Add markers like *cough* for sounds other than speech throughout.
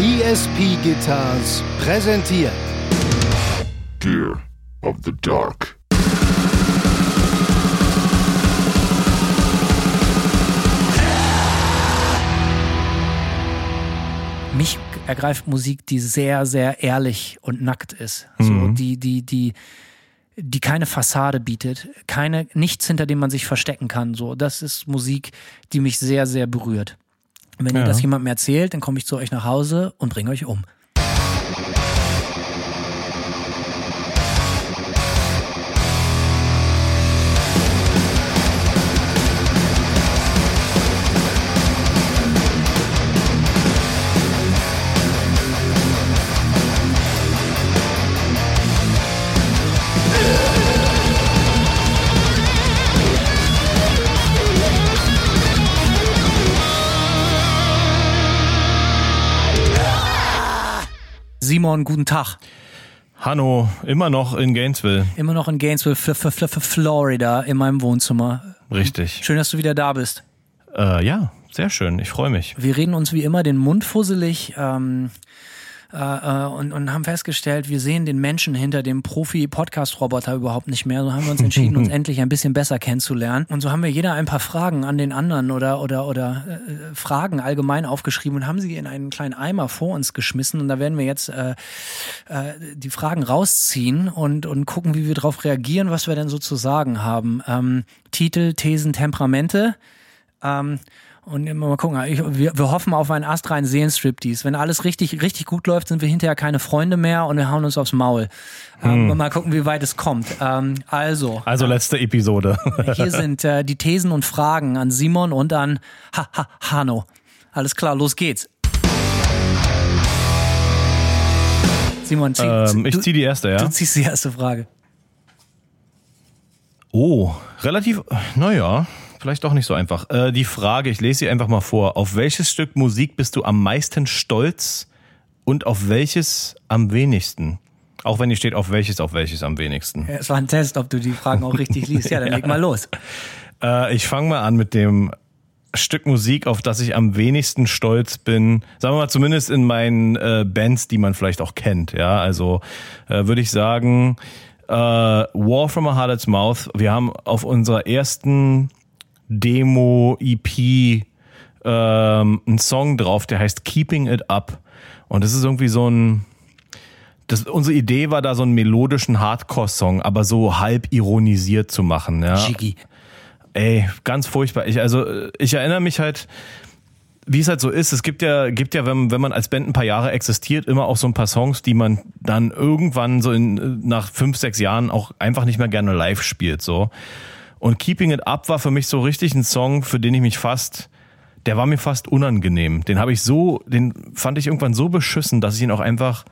ESP Guitars präsentiert Gear of the Dark. Mich ergreift Musik, die sehr, sehr ehrlich und nackt ist. So, Mhm. die, die, die, die keine Fassade bietet, keine, nichts, hinter dem man sich verstecken kann. So, das ist Musik, die mich sehr, sehr berührt. Und wenn ihr Ja. das jemandem erzählt, dann komme ich zu euch nach Hause und bringe euch um. Simon, guten Tag. Hanno, immer noch in Gainesville. Immer noch in Gainesville, Fl Fl Fl Fl Florida, in meinem Wohnzimmer. Richtig. Schön, dass du wieder da bist. Äh, ja, sehr schön. Ich freue mich. Wir reden uns wie immer den Mund fusselig ähm, äh, äh, und, und haben festgestellt, wir sehen den Menschen hinter dem Profi-Podcast-Roboter überhaupt nicht mehr. So haben wir uns entschieden, uns *laughs* endlich ein bisschen besser kennenzulernen. Und so haben wir jeder ein paar Fragen an den anderen oder oder oder äh, Fragen allgemein aufgeschrieben und haben sie in einen kleinen Eimer vor uns geschmissen. Und da werden wir jetzt äh, äh, die Fragen rausziehen und und gucken, wie wir darauf reagieren, was wir denn so zu sagen haben. Ähm, Titel, Thesen, Temperamente. Ähm, und immer mal gucken, ich, wir, wir hoffen auf einen astreinen Seelenstriptease. Wenn alles richtig, richtig gut läuft, sind wir hinterher keine Freunde mehr und wir hauen uns aufs Maul. Ähm, mal gucken, wie weit es kommt. Ähm, also, Also letzte Episode. hier *laughs* sind äh, die Thesen und Fragen an Simon und an ha, ha, Hanno. Alles klar, los geht's. Simon, zieh, ähm, ich du, ziehe die erste, ja. du ziehst die erste Frage. Oh, relativ, naja, vielleicht doch nicht so einfach. Äh, die Frage, ich lese sie einfach mal vor. Auf welches Stück Musik bist du am meisten stolz und auf welches am wenigsten? Auch wenn hier steht, auf welches, auf welches am wenigsten. Ja, Es war ein Test, ob du die Fragen auch richtig liest. Ja, dann *laughs* leg mal los. Äh, ich fange mal an mit dem Stück Musik, auf das ich am wenigsten stolz bin. Sagen wir mal zumindest in meinen äh, Bands, die man vielleicht auch kennt. Ja, also äh, würde ich sagen, äh, War from a Harlot's Mouth. Wir haben auf unserer ersten Demo EP ähm, einen Song drauf, der heißt Keeping It Up. Und das ist irgendwie so ein das, unsere Idee war da so einen melodischen Hardcore-Song, aber so halb ironisiert zu machen. Ja. Jiggy. Ey, ganz furchtbar. Ich, also, ich erinnere mich halt, wie es halt so ist. Es gibt ja, gibt ja, wenn, wenn man als Band ein paar Jahre existiert, immer auch so ein paar Songs, die man dann irgendwann so in, nach fünf, sechs Jahren auch einfach nicht mehr gerne live spielt, so. Und Keeping It Up war für mich so richtig ein Song, für den ich mich fast, der war mir fast unangenehm. Den habe ich so, den fand ich irgendwann so beschissen, dass ich ihn auch einfach,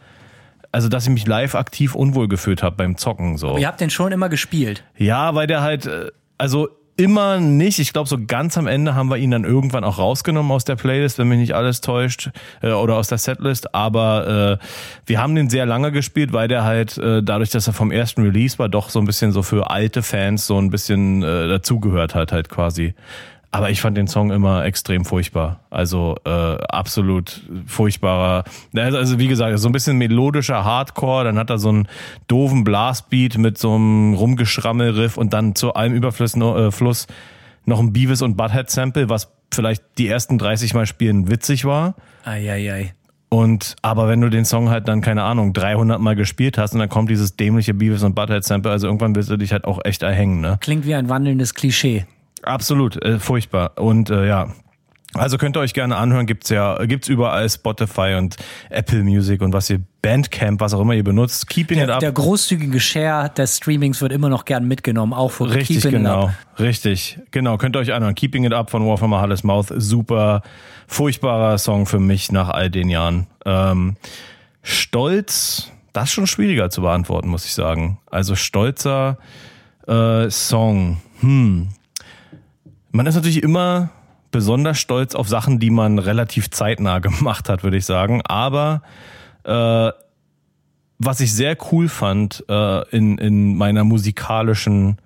also dass ich mich live aktiv unwohl gefühlt habe beim Zocken, so. Ihr habt den schon immer gespielt. Ja, weil der halt, äh, also immer nicht. Ich glaube, so ganz am Ende haben wir ihn dann irgendwann auch rausgenommen aus der Playlist, wenn mich nicht alles täuscht, äh, oder aus der Setlist. Aber äh, wir haben den sehr lange gespielt, weil der halt, äh, dadurch, dass er vom ersten Release war, doch so ein bisschen so für alte Fans so ein bisschen äh, dazugehört hat, halt quasi. Aber ich fand den Song immer extrem furchtbar. Also äh, absolut furchtbarer. Also, also wie gesagt, so ein bisschen melodischer Hardcore, dann hat er so einen doofen Blastbeat mit so einem Rumgeschrammel-Riff und dann zu allem Überfluss äh, Fluss noch ein Beavis und Butthead-Sample, was vielleicht die ersten 30 Mal spielen witzig war. Eieiei. Und aber wenn du den Song halt dann keine Ahnung 300 Mal gespielt hast und dann kommt dieses dämliche Beavis und Butthead Sample, also irgendwann willst du dich halt auch echt erhängen, ne? Klingt wie ein wandelndes Klischee. Absolut, äh, furchtbar. Und äh, ja, also könnt ihr euch gerne anhören, gibt's ja, gibt's überall Spotify und Apple Music und was ihr Bandcamp, was auch immer ihr benutzt. Keeping It Der, Up. der großzügige Share des Streamings wird immer noch gern mitgenommen, auch für Richtig, Keeping It genau. Up. Richtig, genau. Könnt ihr euch anhören. Keeping It Up von War from a Harlot's Mouth. Super, furchtbarer Song für mich nach all den Jahren. Ähm, Stolz, das ist schon schwieriger zu beantworten, muss ich sagen. Also stolzer äh, Song. Hm. Man ist natürlich immer besonders stolz auf Sachen, die man relativ zeitnah *laughs* gemacht hat, würde ich sagen. Aber äh, was ich sehr cool fand äh, in, in meiner musikalischen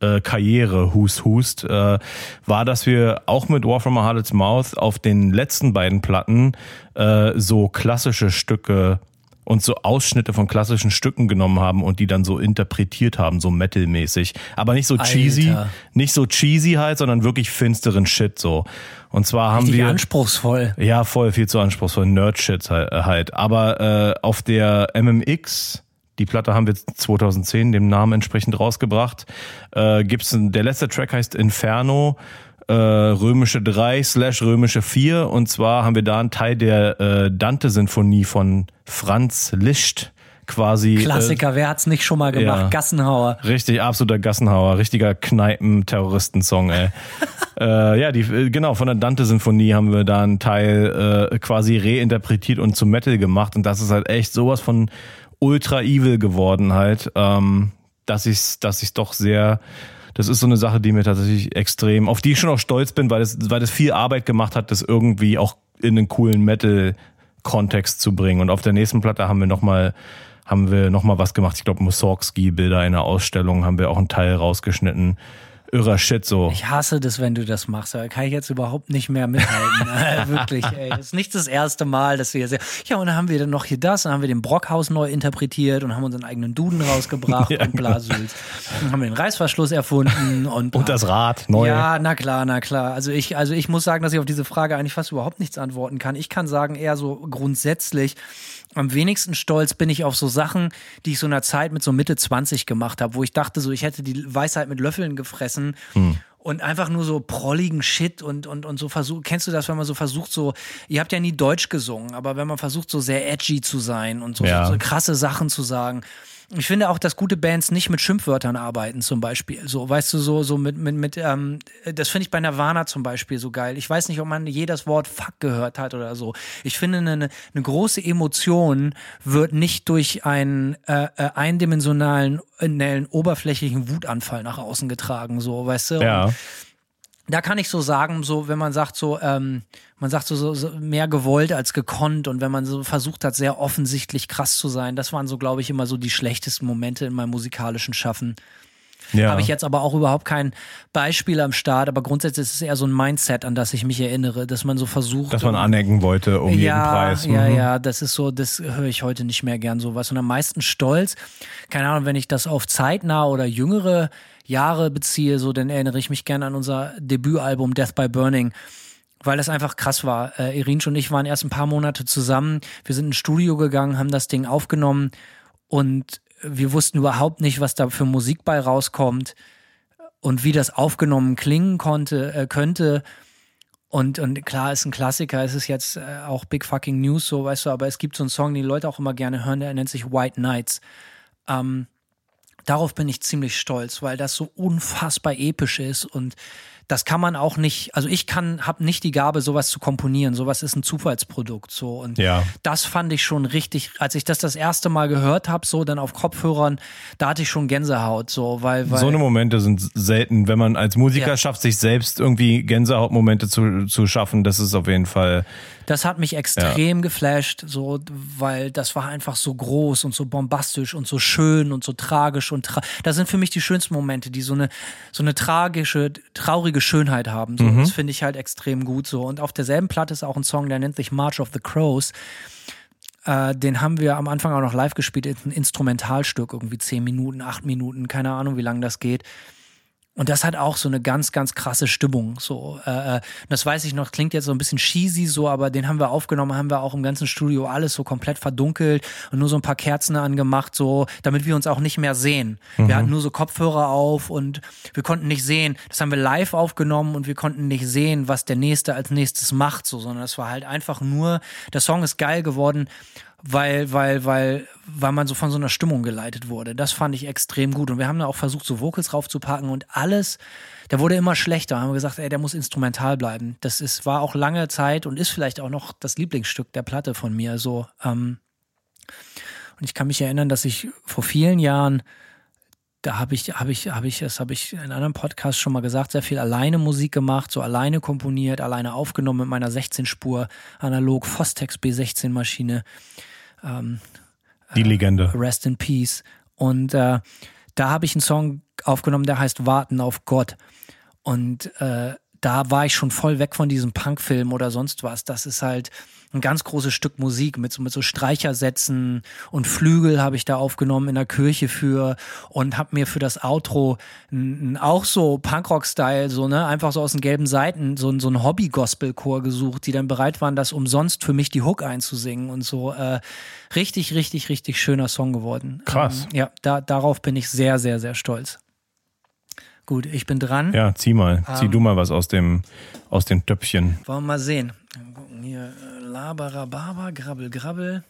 äh, Karriere, Hust Hust, äh, war, dass wir auch mit War from a Harlot's Mouth auf den letzten beiden Platten äh, so klassische Stücke und so Ausschnitte von klassischen Stücken genommen haben und die dann so interpretiert haben, so metalmäßig. Aber nicht so Alter. cheesy, nicht so cheesy halt, sondern wirklich finsteren Shit so. Und zwar haben Richtig wir anspruchsvoll. ja voll viel zu anspruchsvoll, Nerd-Shit halt. Aber äh, auf der MMX die Platte haben wir 2010 dem Namen entsprechend rausgebracht. Äh, gibt's der letzte Track heißt Inferno, äh, römische 3 slash römische 4. Und zwar haben wir da einen Teil der äh, Dante-Sinfonie von Franz Liszt quasi. Klassiker, wer hat's nicht schon mal gemacht? ja. Gassenhauer. Äh, richtig, absoluter Gassenhauer, richtiger Kneipen-Terroristen-Song, ey. *laughs* äh, ja, die, äh, genau, von der Dante-Sinfonie haben wir da einen Teil äh, quasi reinterpretiert und zum Metal gemacht. Und das ist halt echt sowas von ultra evil geworden halt, ähm, dass ich dass ich doch sehr das ist so eine Sache, die mir tatsächlich extrem, auf die ich schon auch stolz bin, weil es, weil es viel Arbeit gemacht hat, das irgendwie auch in einen coolen Metal-Kontext zu bringen. Und auf der nächsten Platte haben wir nochmal haben wir noch mal was gemacht. Ich glaube, Mussorgsky-Bilder in der Ausstellung haben wir auch einen Teil rausgeschnitten. Irrer Shit so. Ich hasse das, wenn du das machst. Da kann ich jetzt überhaupt nicht mehr mithalten. *laughs* *laughs* Wirklich, ey. Das ist nicht das erste Mal, dass wir sehr. Ja, und dann haben wir dann noch hier das, dann haben wir den Brockhaus neu interpretiert und haben unseren eigenen Duden rausgebracht *laughs* Ja, und bla Sülz. Dann haben wir den Reißverschluss erfunden und. Und das Rad neu. Ja, na klar, na klar. Also ich, also ich muss sagen, dass ich auf diese Frage eigentlich fast überhaupt nichts antworten kann. Ich kann sagen, eher so grundsätzlich, am wenigsten stolz bin ich auf so Sachen, die ich so in einer Zeit mit so Mitte 20 gemacht habe, wo ich dachte, so ich hätte die Weisheit mit Löffeln gefressen. Und einfach nur so prolligen Shit und, und, und so versucht, kennst du das, wenn man so versucht, so, ihr habt ja nie Deutsch gesungen, aber wenn man versucht, so sehr edgy zu sein und so, Ja. so krasse Sachen zu sagen. Ich finde auch, dass gute Bands nicht mit Schimpfwörtern arbeiten, zum Beispiel. So, weißt du, so, so mit, mit, mit, ähm, das finde ich bei Nirvana zum Beispiel so geil. Ich weiß nicht, ob man jedes Wort Fuck gehört hat oder so. Ich finde, eine, eine große Emotion wird nicht durch einen äh, äh, eindimensionalen, äh, oberflächlichen Wutanfall nach außen getragen, so, weißt du? Ja. Da kann ich so sagen, so wenn man sagt so, ähm, man sagt so, so, so mehr gewollt als gekonnt und wenn man so versucht hat, sehr offensichtlich krass zu sein, das waren so, glaube ich, immer so die schlechtesten Momente in meinem musikalischen Schaffen. ja. Habe ich jetzt aber auch überhaupt kein Beispiel am Start, aber grundsätzlich ist es eher so ein Mindset, an das ich mich erinnere, dass man so versucht. Dass man anecken wollte um jeden ja, Preis. Ja, Mhm. ja, das ist so, das höre ich heute nicht mehr gern sowas. Und am meisten stolz, keine Ahnung, wenn ich das auf zeitnah oder jüngere Jahre beziehe, so, dann erinnere ich mich gerne an unser Debütalbum Death by Burning. Weil das einfach krass war. Äh, Irinsch und ich waren erst ein paar Monate zusammen. Wir sind ins Studio gegangen, haben das Ding aufgenommen und wir wussten überhaupt nicht, was da für Musik bei rauskommt und wie das aufgenommen klingen konnte, äh, könnte. Und, und klar, ist ein Klassiker, es ist jetzt äh, auch Big Fucking News, so, weißt du, aber es gibt so einen Song, den die Leute auch immer gerne hören, der nennt sich White Nights. Ähm, darauf bin ich ziemlich stolz, weil das so unfassbar episch ist und das kann man auch nicht, also ich kann, habe nicht die Gabe, sowas zu komponieren. Sowas ist ein Zufallsprodukt so und Ja. das fand ich schon richtig, als ich das das erste Mal gehört habe, so dann auf Kopfhörern, da hatte ich schon Gänsehaut, so weil, weil So eine Momente sind selten, wenn man als Musiker Ja. schafft, sich selbst irgendwie Gänsehautmomente zu, zu schaffen. Das ist auf jeden Fall. Das hat mich extrem geflasht, so, weil das war einfach so groß und so bombastisch und so schön und so tragisch und tra das sind für mich die schönsten Momente, die so eine so eine tragische, traurige Schönheit haben. So, das finde ich halt extrem gut so. Und auf derselben Platte ist auch ein Song, der nennt sich March of the Crows. Äh, den haben wir am Anfang auch noch live gespielt, ein Instrumentalstück, irgendwie zehn Minuten, acht Minuten, keine Ahnung, wie lange das geht. Und das hat auch so eine ganz, ganz krasse Stimmung. So, äh, äh, das weiß ich noch, klingt jetzt so ein bisschen cheesy so, aber den haben wir aufgenommen, haben wir auch im ganzen Studio alles so komplett verdunkelt und nur so ein paar Kerzen angemacht, so, damit wir uns auch nicht mehr sehen. Wir hatten nur so Kopfhörer auf und wir konnten nicht sehen. Das haben wir live aufgenommen und wir konnten nicht sehen, was der Nächste als nächstes macht, so, sondern es war halt einfach nur, der Song ist geil geworden, weil, weil, weil, weil man so von so einer Stimmung geleitet wurde. Das fand ich extrem gut. Und wir haben da auch versucht, so Vocals raufzupacken und alles, der wurde immer schlechter. Haben wir gesagt, ey, der muss instrumental bleiben. Das ist, war auch lange Zeit und ist vielleicht auch noch das Lieblingsstück der Platte von mir. So, ähm, und ich kann mich erinnern, dass ich vor vielen Jahren da habe ich, habe ich, habe ich, das habe ich in einem anderen Podcast schon mal gesagt, sehr viel alleine Musik gemacht, so alleine komponiert, alleine aufgenommen mit meiner 16-Spur analog Fostex B16 Maschine. Die Legende. Rest in Peace. Und äh, da habe ich einen Song aufgenommen, der heißt Warten auf Gott. Und äh, da war ich schon voll weg von diesem Punkfilm oder sonst was. Das ist halt ein ganz großes Stück Musik mit so, mit so Streichersätzen und Flügel habe ich da aufgenommen in der Kirche für und habe mir für das Outro n, auch so Punkrock-Style, so, ne, einfach so aus den gelben Seiten, so, so ein Hobby-Gospel-Chor gesucht, die dann bereit waren, das umsonst für mich die Hook einzusingen und so. Äh, richtig, richtig, richtig schöner Song geworden. Krass. Ähm, ja, da, darauf bin ich sehr, sehr, sehr stolz. Gut, ich bin dran. Ja, zieh mal. Zieh Ähm. du mal was aus dem, aus dem Töpfchen. Wollen wir mal sehen. Hier, Labarababa, Grabbel, Grabbel.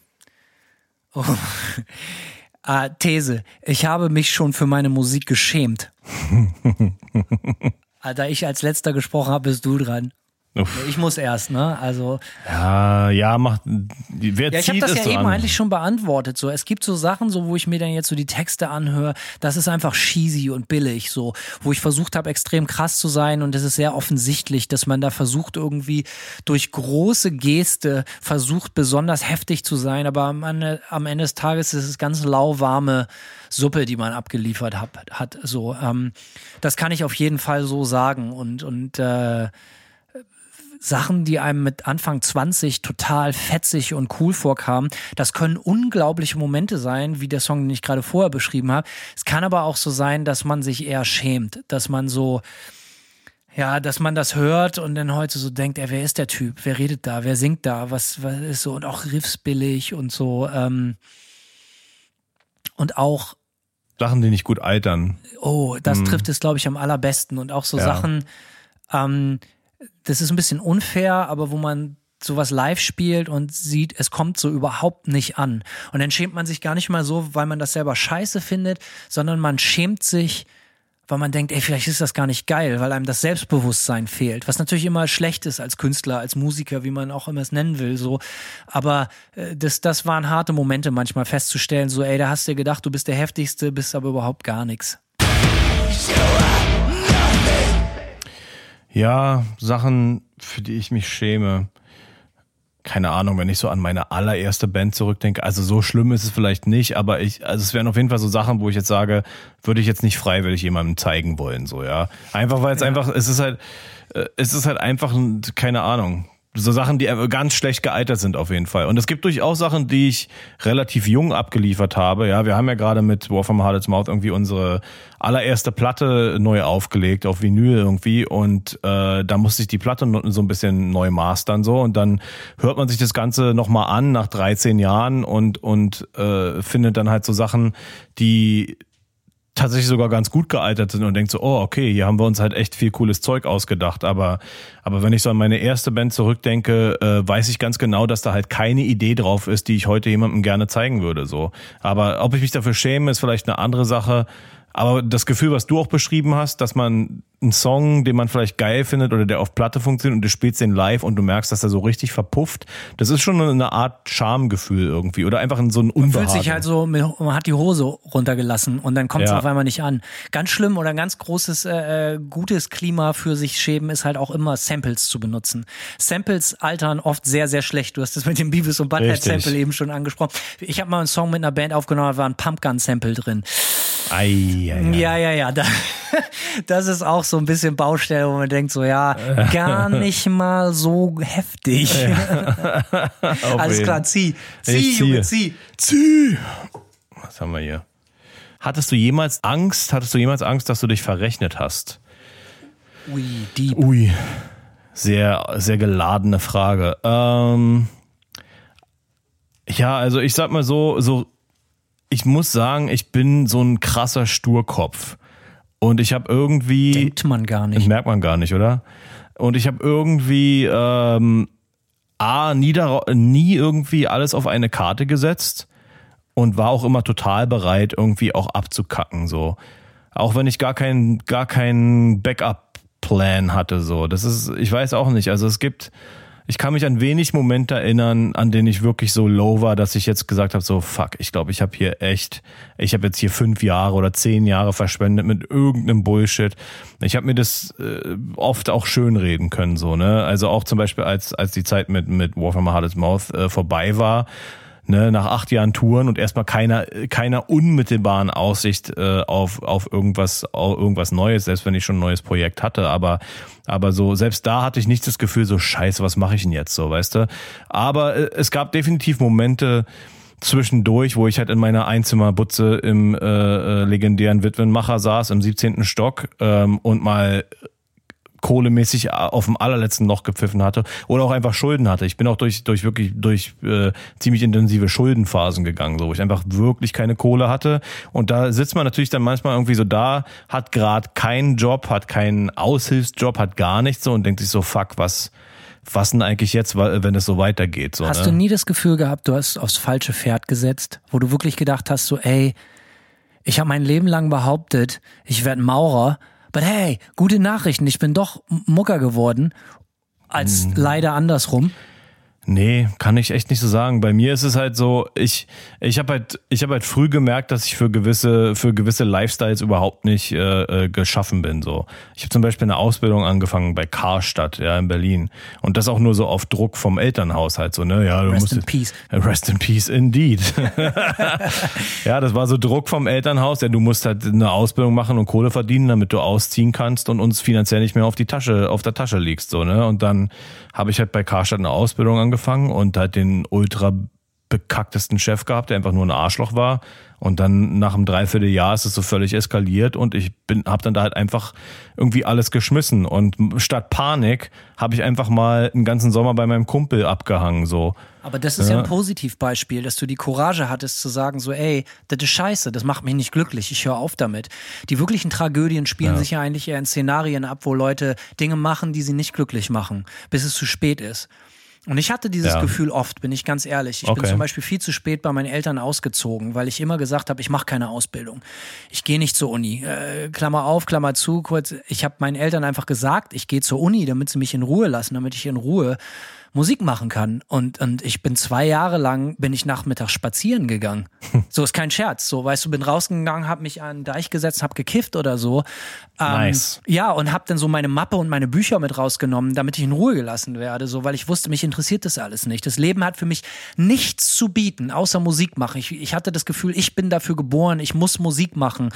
Oh. *laughs* ah, These. Ich habe mich schon für meine Musik geschämt. *laughs* Alter, ich als letzter gesprochen habe, bist du dran. Uff. Ich muss erst, ne? Also, Ja, ja, macht. Wer ja, ich habe das ja so eben an? eigentlich schon beantwortet. So, es gibt so Sachen, so wo ich mir dann jetzt so die Texte anhöre, das ist einfach cheesy und billig, so, wo ich versucht habe, extrem krass zu sein und es ist sehr offensichtlich, dass man da versucht irgendwie durch große Geste versucht besonders heftig zu sein, aber am Ende, am Ende des Tages ist es ganz lauwarme Suppe, die man abgeliefert hat. hat so, ähm, das kann ich auf jeden Fall so sagen und und äh, Sachen, die einem mit Anfang 20 total fetzig und cool vorkamen. Das können unglaubliche Momente sein, wie der Song, den ich gerade vorher beschrieben habe. Es kann aber auch so sein, dass man sich eher schämt, dass man so, ja, dass man das hört und dann heute so denkt, ey, wer ist der Typ? Wer redet da? Wer singt da? Was, was ist so? Und auch Riffs billig und so. Ähm, und auch Sachen, die nicht gut altern. Oh, das trifft es, glaube ich, am allerbesten. Und auch so Ja. Sachen, ähm, das ist ein bisschen unfair, aber wo man sowas live spielt und sieht, es kommt so überhaupt nicht an. Und dann schämt man sich gar nicht mal so, weil man das selber scheiße findet, sondern man schämt sich, weil man denkt, ey, vielleicht ist das gar nicht geil, weil einem das Selbstbewusstsein fehlt. Was natürlich immer schlecht ist als Künstler, als Musiker, wie man auch immer es nennen will, so. Aber äh, das, das waren harte Momente manchmal festzustellen, so, ey, da hast du gedacht, du bist der heftigste, bist aber überhaupt gar nichts. Ja, Sachen, für die ich mich schäme. Keine Ahnung, wenn ich so an meine allererste Band zurückdenke. Also so schlimm ist es vielleicht nicht, aber ich, also es wären auf jeden Fall so Sachen, wo ich jetzt sage, würde ich jetzt nicht freiwillig jemandem zeigen wollen, so, ja. Einfach weil es einfach, es ist halt, äh, es ist halt einfach, ein- keine Ahnung. So Sachen, die ganz schlecht gealtert sind auf jeden Fall. Und es gibt durchaus Sachen, die ich relativ jung abgeliefert habe. Ja, wir haben ja gerade mit War from Hardest Mouth irgendwie unsere allererste Platte neu aufgelegt auf Vinyl irgendwie und äh, da musste ich die Platte so ein bisschen neu mastern so und dann hört man sich das Ganze nochmal an nach 13 Jahren und und äh, findet dann halt so Sachen, die tatsächlich sogar ganz gut gealtert sind und denkt so, oh, okay, hier haben wir uns halt echt viel cooles Zeug ausgedacht. Aber, aber wenn ich so an meine erste Band zurückdenke, äh, weiß ich ganz genau, dass da halt keine Idee drauf ist, die ich heute jemandem gerne zeigen würde. So. Aber ob ich mich dafür schäme, ist vielleicht eine andere Sache. Aber das Gefühl, was du auch beschrieben hast, dass man einen Song, den man vielleicht geil findet oder der auf Platte funktioniert und du spielst den live und du merkst, dass er so richtig verpufft, das ist schon eine Art Schamgefühl irgendwie oder einfach so ein Unbehagen. Fühlt sich halt so, man hat die Hose runtergelassen und dann kommt es Ja. auf einmal nicht an. Ganz schlimm oder ein ganz großes, äh, äh, gutes Klima für sich schämen ist halt auch immer Samples zu benutzen. Samples altern oft sehr, sehr schlecht. Du hast das mit dem Beavis und Butthead Richtig. Sample eben schon angesprochen. Ich habe mal einen Song mit einer Band aufgenommen, da war ein Pumpgun Sample drin. Ei, ei, ei. Ja, ja, ja. Da, *laughs* das ist auch so ein bisschen Baustelle, wo man denkt so, ja, gar nicht mal so heftig. *laughs* Auf Alles jeden. klar, zieh. Zieh, Junge, zieh. Zieh! Was haben wir hier? Hattest du jemals Angst, hattest du jemals Angst, dass du dich verrechnet hast? Ui, deep. Ui, sehr, sehr geladene Frage. Ähm, ja, also ich sag mal so, so, ich muss sagen, ich bin so ein krasser Sturkopf. Und ich habe irgendwie. Denkt man gar Das nicht. merkt man gar nicht, oder? Und ich habe irgendwie ähm, A, nie, nie irgendwie alles auf eine Karte gesetzt und war auch immer total bereit, irgendwie auch abzukacken. So. Auch wenn ich gar keinen gar keinen Backup-Plan hatte. So. Das ist, ich weiß auch nicht. Also es gibt, ich kann mich an wenig Momente erinnern, an denen ich wirklich so low war, dass ich jetzt gesagt habe, so fuck, ich glaube, ich habe hier echt, ich habe jetzt hier fünf Jahre oder zehn Jahre verschwendet mit irgendeinem Bullshit. Ich habe mir das äh, oft auch schön reden können, so, ne? Also auch zum Beispiel, als, als die Zeit mit, mit War from a Hardest Mouth äh, vorbei war, ne, nach acht Jahren Touren und erstmal keiner, keiner unmittelbaren Aussicht äh, auf, auf irgendwas, auf irgendwas Neues, selbst wenn ich schon ein neues Projekt hatte. Aber, aber so, selbst da hatte ich nicht das Gefühl, so scheiße, was mache ich denn jetzt so, weißt du? Aber äh, es gab definitiv Momente, zwischendurch, wo ich halt in meiner Einzimmerbutze im äh, äh, legendären Witwenmacher saß, im 17. Stock ähm, und mal kohlemäßig auf dem allerletzten Loch gepfiffen hatte oder auch einfach Schulden hatte. Ich bin auch durch, durch wirklich durch äh, ziemlich intensive Schuldenphasen gegangen, so wo ich einfach wirklich keine Kohle hatte. Und da sitzt man natürlich dann manchmal irgendwie so da, hat gerade keinen Job, hat keinen Aushilfsjob, hat gar nichts so und denkt sich so, fuck, was, was denn eigentlich jetzt, wenn es so weitergeht? So, hast ne? du nie das Gefühl gehabt, du hast aufs falsche Pferd gesetzt, wo du wirklich gedacht hast, so, ey, ich habe mein Leben lang behauptet, ich werde Maurer, but hey, gute Nachrichten, ich bin doch Mucker geworden, als Mhm. leider andersrum. Nee, kann ich echt nicht so sagen. Bei mir ist es halt so, ich ich habe halt ich habe halt früh gemerkt, dass ich für gewisse für gewisse Lifestyles überhaupt nicht äh, äh, geschaffen bin. So, ich habe zum Beispiel eine Ausbildung angefangen bei Karstadt, ja in Berlin, und das auch nur so auf Druck vom Elternhaushalt. So ne, ja, du Rest musst in peace. *laughs* Rest in peace indeed. *laughs* ja, das war so Druck vom Elternhaus. Ja, du musst halt eine Ausbildung machen und Kohle verdienen, damit du ausziehen kannst und uns finanziell nicht mehr auf die Tasche, auf der Tasche liegst, so, ne? Und dann habe ich halt bei Karstadt eine Ausbildung angefangen und halt den ultra bekacktesten Chef gehabt, der einfach nur ein Arschloch war. Und dann nach einem Dreivierteljahr ist es so völlig eskaliert und ich bin, habe dann da halt einfach irgendwie alles geschmissen. Und statt Panik habe ich einfach mal einen ganzen Sommer bei meinem Kumpel abgehangen, so. Aber das ist ja. Ja. ein Positivbeispiel, dass du die Courage hattest zu sagen, so, ey, das ist scheiße, das macht mich nicht glücklich, ich höre auf damit. Die wirklichen Tragödien spielen Ja. sich ja eigentlich eher in Szenarien ab, wo Leute Dinge machen, die sie nicht glücklich machen, bis es zu spät ist. Und ich hatte dieses Ja. Gefühl oft, bin ich ganz ehrlich. Ich bin Okay. zum Beispiel viel zu spät bei meinen Eltern ausgezogen, weil ich immer gesagt habe, ich mache keine Ausbildung. Ich gehe nicht zur Uni. Äh, Klammer auf, Klammer zu, kurz. Ich habe meinen Eltern einfach gesagt, ich gehe zur Uni, damit sie mich in Ruhe lassen, damit ich in Ruhe Musik machen kann. Und, und ich bin zwei Jahre lang, bin ich nachmittags spazieren gegangen. *laughs* So ist kein Scherz. So, weißt du, bin rausgegangen, habe mich an den Deich gesetzt, habe gekifft oder so. Ähm, Nice. Ja, und habe dann so meine Mappe und meine Bücher mit rausgenommen, damit ich in Ruhe gelassen werde, so, weil ich wusste, mich interessiert das alles nicht. Das Leben hat für mich nichts zu bieten, außer Musik machen. Ich, ich hatte das Gefühl, ich bin dafür geboren, ich muss Musik machen.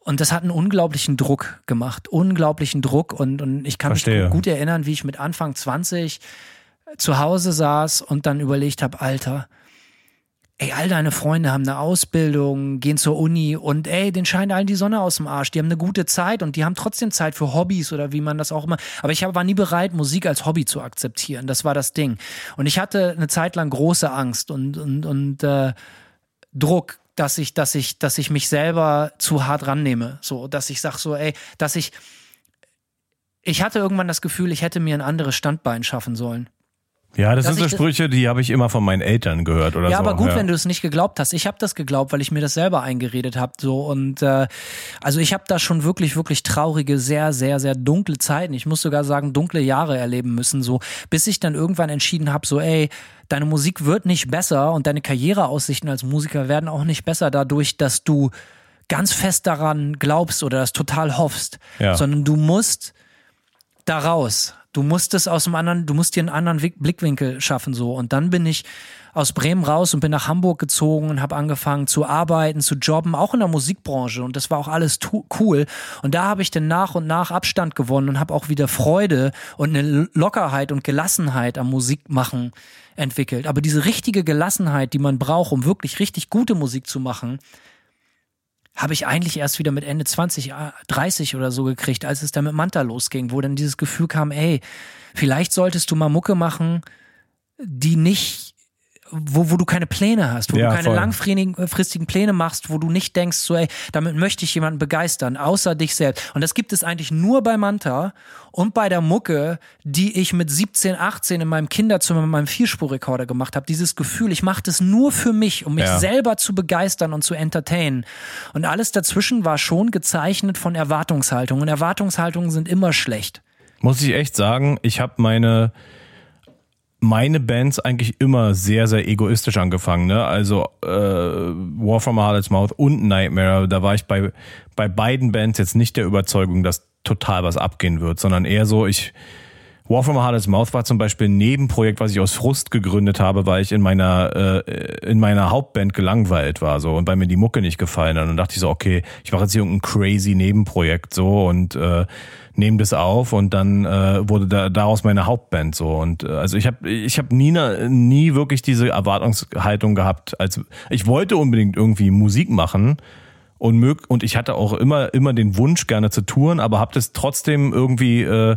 Und das hat einen unglaublichen Druck gemacht, unglaublichen Druck. Und, und ich kann Verstehe. mich gut erinnern, wie ich mit Anfang 20 zu Hause saß und dann überlegt habe, Alter, ey, all deine Freunde haben eine Ausbildung, gehen zur Uni und ey, denen scheint allen die Sonne aus dem Arsch. Die haben eine gute Zeit und die haben trotzdem Zeit für Hobbys oder wie man das auch immer. Aber ich war nie bereit, Musik als Hobby zu akzeptieren. Das war das Ding. Und ich hatte eine Zeit lang große Angst und, und, und äh, Druck, dass ich, dass ich, dass ich mich selber zu hart rannehme. So, dass ich sag so, ey, dass ich. Ich hatte irgendwann das Gefühl, ich hätte mir ein anderes Standbein schaffen sollen. Ja, das sind so Sprüche, die habe ich immer von meinen Eltern gehört oder ja, so. aber gut, wenn du es nicht geglaubt hast. Ich habe das geglaubt, weil ich mir das selber eingeredet habe. So und äh, also ich habe da schon wirklich, wirklich traurige, sehr, sehr, sehr dunkle Zeiten. Ich muss sogar sagen, dunkle Jahre erleben müssen. So, bis ich dann irgendwann entschieden habe, so, ey, deine Musik wird nicht besser und deine Karriereaussichten als Musiker werden auch nicht besser dadurch, dass du ganz fest daran glaubst oder das total hoffst, Ja. sondern du musst da raus. Du musst es aus dem anderen, du musst dir einen anderen Blickwinkel schaffen so. Und dann bin ich aus Bremen raus und bin nach Hamburg gezogen und habe angefangen zu arbeiten, zu jobben, auch in der Musikbranche. Und das war auch alles cool. Und da habe ich dann nach und nach Abstand gewonnen und habe auch wieder Freude und eine Lockerheit und Gelassenheit am Musikmachen entwickelt. Aber diese richtige Gelassenheit, die man braucht, um wirklich richtig gute Musik zu machen, habe ich eigentlich erst wieder mit Ende 20, äh, 30 oder so gekriegt, als es dann mit Manta losging, wo dann dieses Gefühl kam, ey, vielleicht solltest du mal Mucke machen, die nicht, wo, wo du keine Pläne hast, wo Ja, du keine voll. langfristigen äh, Pläne machst, wo du nicht denkst, so, ey, damit möchte ich jemanden begeistern, außer dich selbst. Und das gibt es eigentlich nur bei Manta und bei der Mucke, die ich mit 17, 18 in meinem Kinderzimmer mit meinem Vierspurrekorder gemacht habe. Dieses Gefühl, ich mache das nur für mich, um mich Ja. selber zu begeistern und zu entertainen. Und alles dazwischen war schon gezeichnet von Erwartungshaltung. Und Erwartungshaltungen sind immer schlecht. Muss ich echt sagen, ich habe meine meine Bands eigentlich immer sehr, sehr egoistisch angefangen. Ne? Also äh, War from a Harlot's Mouth und Nightmare, da war ich bei, bei beiden Bands jetzt nicht der Überzeugung, dass total was abgehen wird, sondern eher so, ich War from a Hardest Mouth war zum Beispiel ein Nebenprojekt, was ich aus Frust gegründet habe, weil ich in meiner äh, in meiner Hauptband gelangweilt war so und weil mir die Mucke nicht gefallen hat. Und dachte ich so, okay, ich mache jetzt hier irgendein crazy Nebenprojekt so und äh, nehme das auf und dann äh, wurde da, daraus meine Hauptband so und äh, also ich habe ich habe nie nie wirklich diese Erwartungshaltung gehabt als ich wollte unbedingt irgendwie Musik machen und mög und ich hatte auch immer immer den Wunsch gerne zu touren, aber habe das trotzdem irgendwie äh,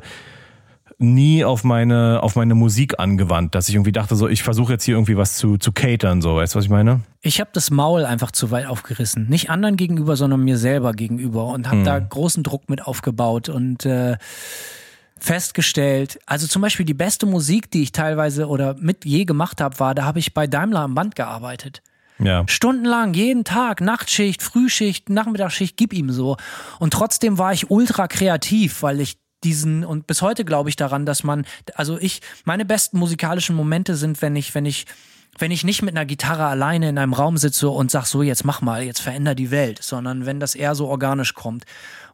nie auf meine, auf meine Musik angewandt, dass ich irgendwie dachte, so, ich versuche jetzt hier irgendwie was zu, zu catern, so, weißt du, was ich meine? Ich habe das Maul einfach zu weit aufgerissen. Nicht anderen gegenüber, sondern mir selber gegenüber und habe hm. da großen Druck mit aufgebaut und äh, festgestellt, also zum Beispiel die beste Musik, die ich teilweise oder mit je gemacht habe, war, da habe ich bei Daimler am Band gearbeitet. Ja. Stundenlang, jeden Tag, Nachtschicht, Frühschicht, Nachmittagsschicht, gib ihm so. Und trotzdem war ich ultra kreativ, weil ich diesen und bis heute glaube ich daran, dass man also ich meine besten musikalischen Momente sind, wenn ich wenn ich wenn ich nicht mit einer Gitarre alleine in einem Raum sitze und sag so jetzt mach mal, jetzt veränder die Welt, sondern wenn das eher so organisch kommt.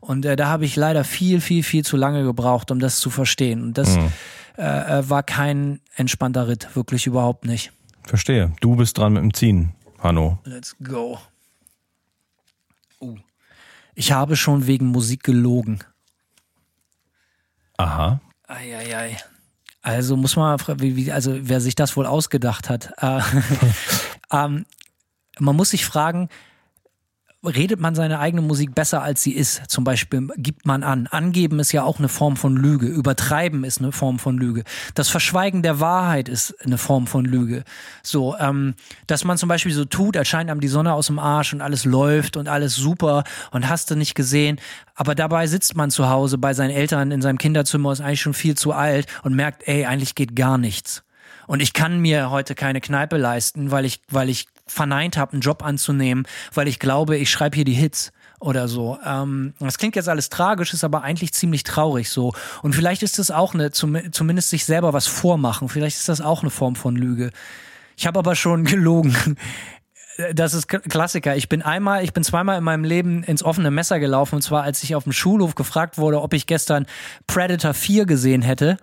Und äh, da habe ich leider viel viel viel zu lange gebraucht, um das zu verstehen und das mhm. äh, äh war kein entspannter Ritt, wirklich überhaupt nicht. Verstehe. Du bist dran mit dem Ziehen, Hanno. Let's go. Uh. Ich habe schon wegen Musik gelogen. Aha. Eieiei. Also muss man, wie, also wer sich das wohl ausgedacht hat. Äh, *laughs* ähm, man muss sich fragen, redet man seine eigene Musik besser, als sie ist. Zum Beispiel gibt man an. Angeben ist ja auch eine Form von Lüge. Übertreiben ist eine Form von Lüge. Das Verschweigen der Wahrheit ist eine Form von Lüge. So, ähm, dass man zum Beispiel so tut, als scheint einem die Sonne aus dem Arsch und alles läuft und alles super und hast du nicht gesehen. Aber dabei sitzt man zu Hause bei seinen Eltern in seinem Kinderzimmer, ist eigentlich schon viel zu alt und merkt, ey, eigentlich geht gar nichts. Und ich kann mir heute keine Kneipe leisten, weil ich, weil ich verneint habe, einen Job anzunehmen, weil ich glaube, ich schreibe hier die Hits oder so. Ähm, das klingt jetzt alles tragisch, ist aber eigentlich ziemlich traurig so. Und vielleicht ist das auch eine, zum, zumindest sich selber was vormachen. Vielleicht ist das auch eine Form von Lüge. Ich habe aber schon *laughs* gelogen das ist Klassiker. Ich bin einmal, ich bin zweimal in meinem Leben ins offene Messer gelaufen und zwar als ich auf dem Schulhof gefragt wurde, ob ich gestern Predator 4 gesehen hätte.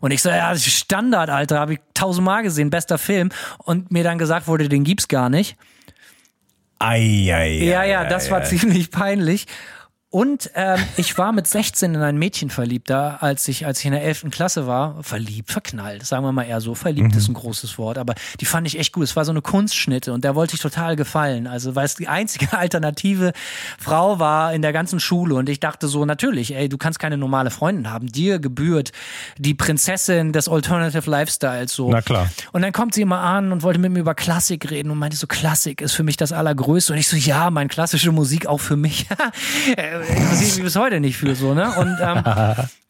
Und ich so, ja, das ist Standard, Alter, habe ich tausendmal gesehen, bester Film. Und mir dann gesagt wurde, den gibt's gar nicht. Ei, ei, ja, ja, das war ziemlich peinlich. Und ähm, ich war mit 16 in ein Mädchen verliebt, da als ich, als ich in der 11. Klasse war. Verliebt, verknallt, sagen wir mal eher so. Verliebt mhm. ist ein großes Wort, aber die fand ich echt gut. Es war so eine Kunstschnitte und der wollte ich total gefallen. Also, weil es die einzige *laughs* alternative Frau war in der ganzen Schule. Und ich dachte so, natürlich, ey, du kannst keine normale Freundin haben. Dir gebührt die Prinzessin des Alternative Lifestyles so. Na klar. Und dann kommt sie immer an und wollte mit mir über Klassik reden und meinte so, Klassik ist für mich das Allergrößte. Und ich so, ja, meine klassische Musik auch für mich. *laughs* interessiert mich bis heute nicht für so, ne? Und ähm, *laughs*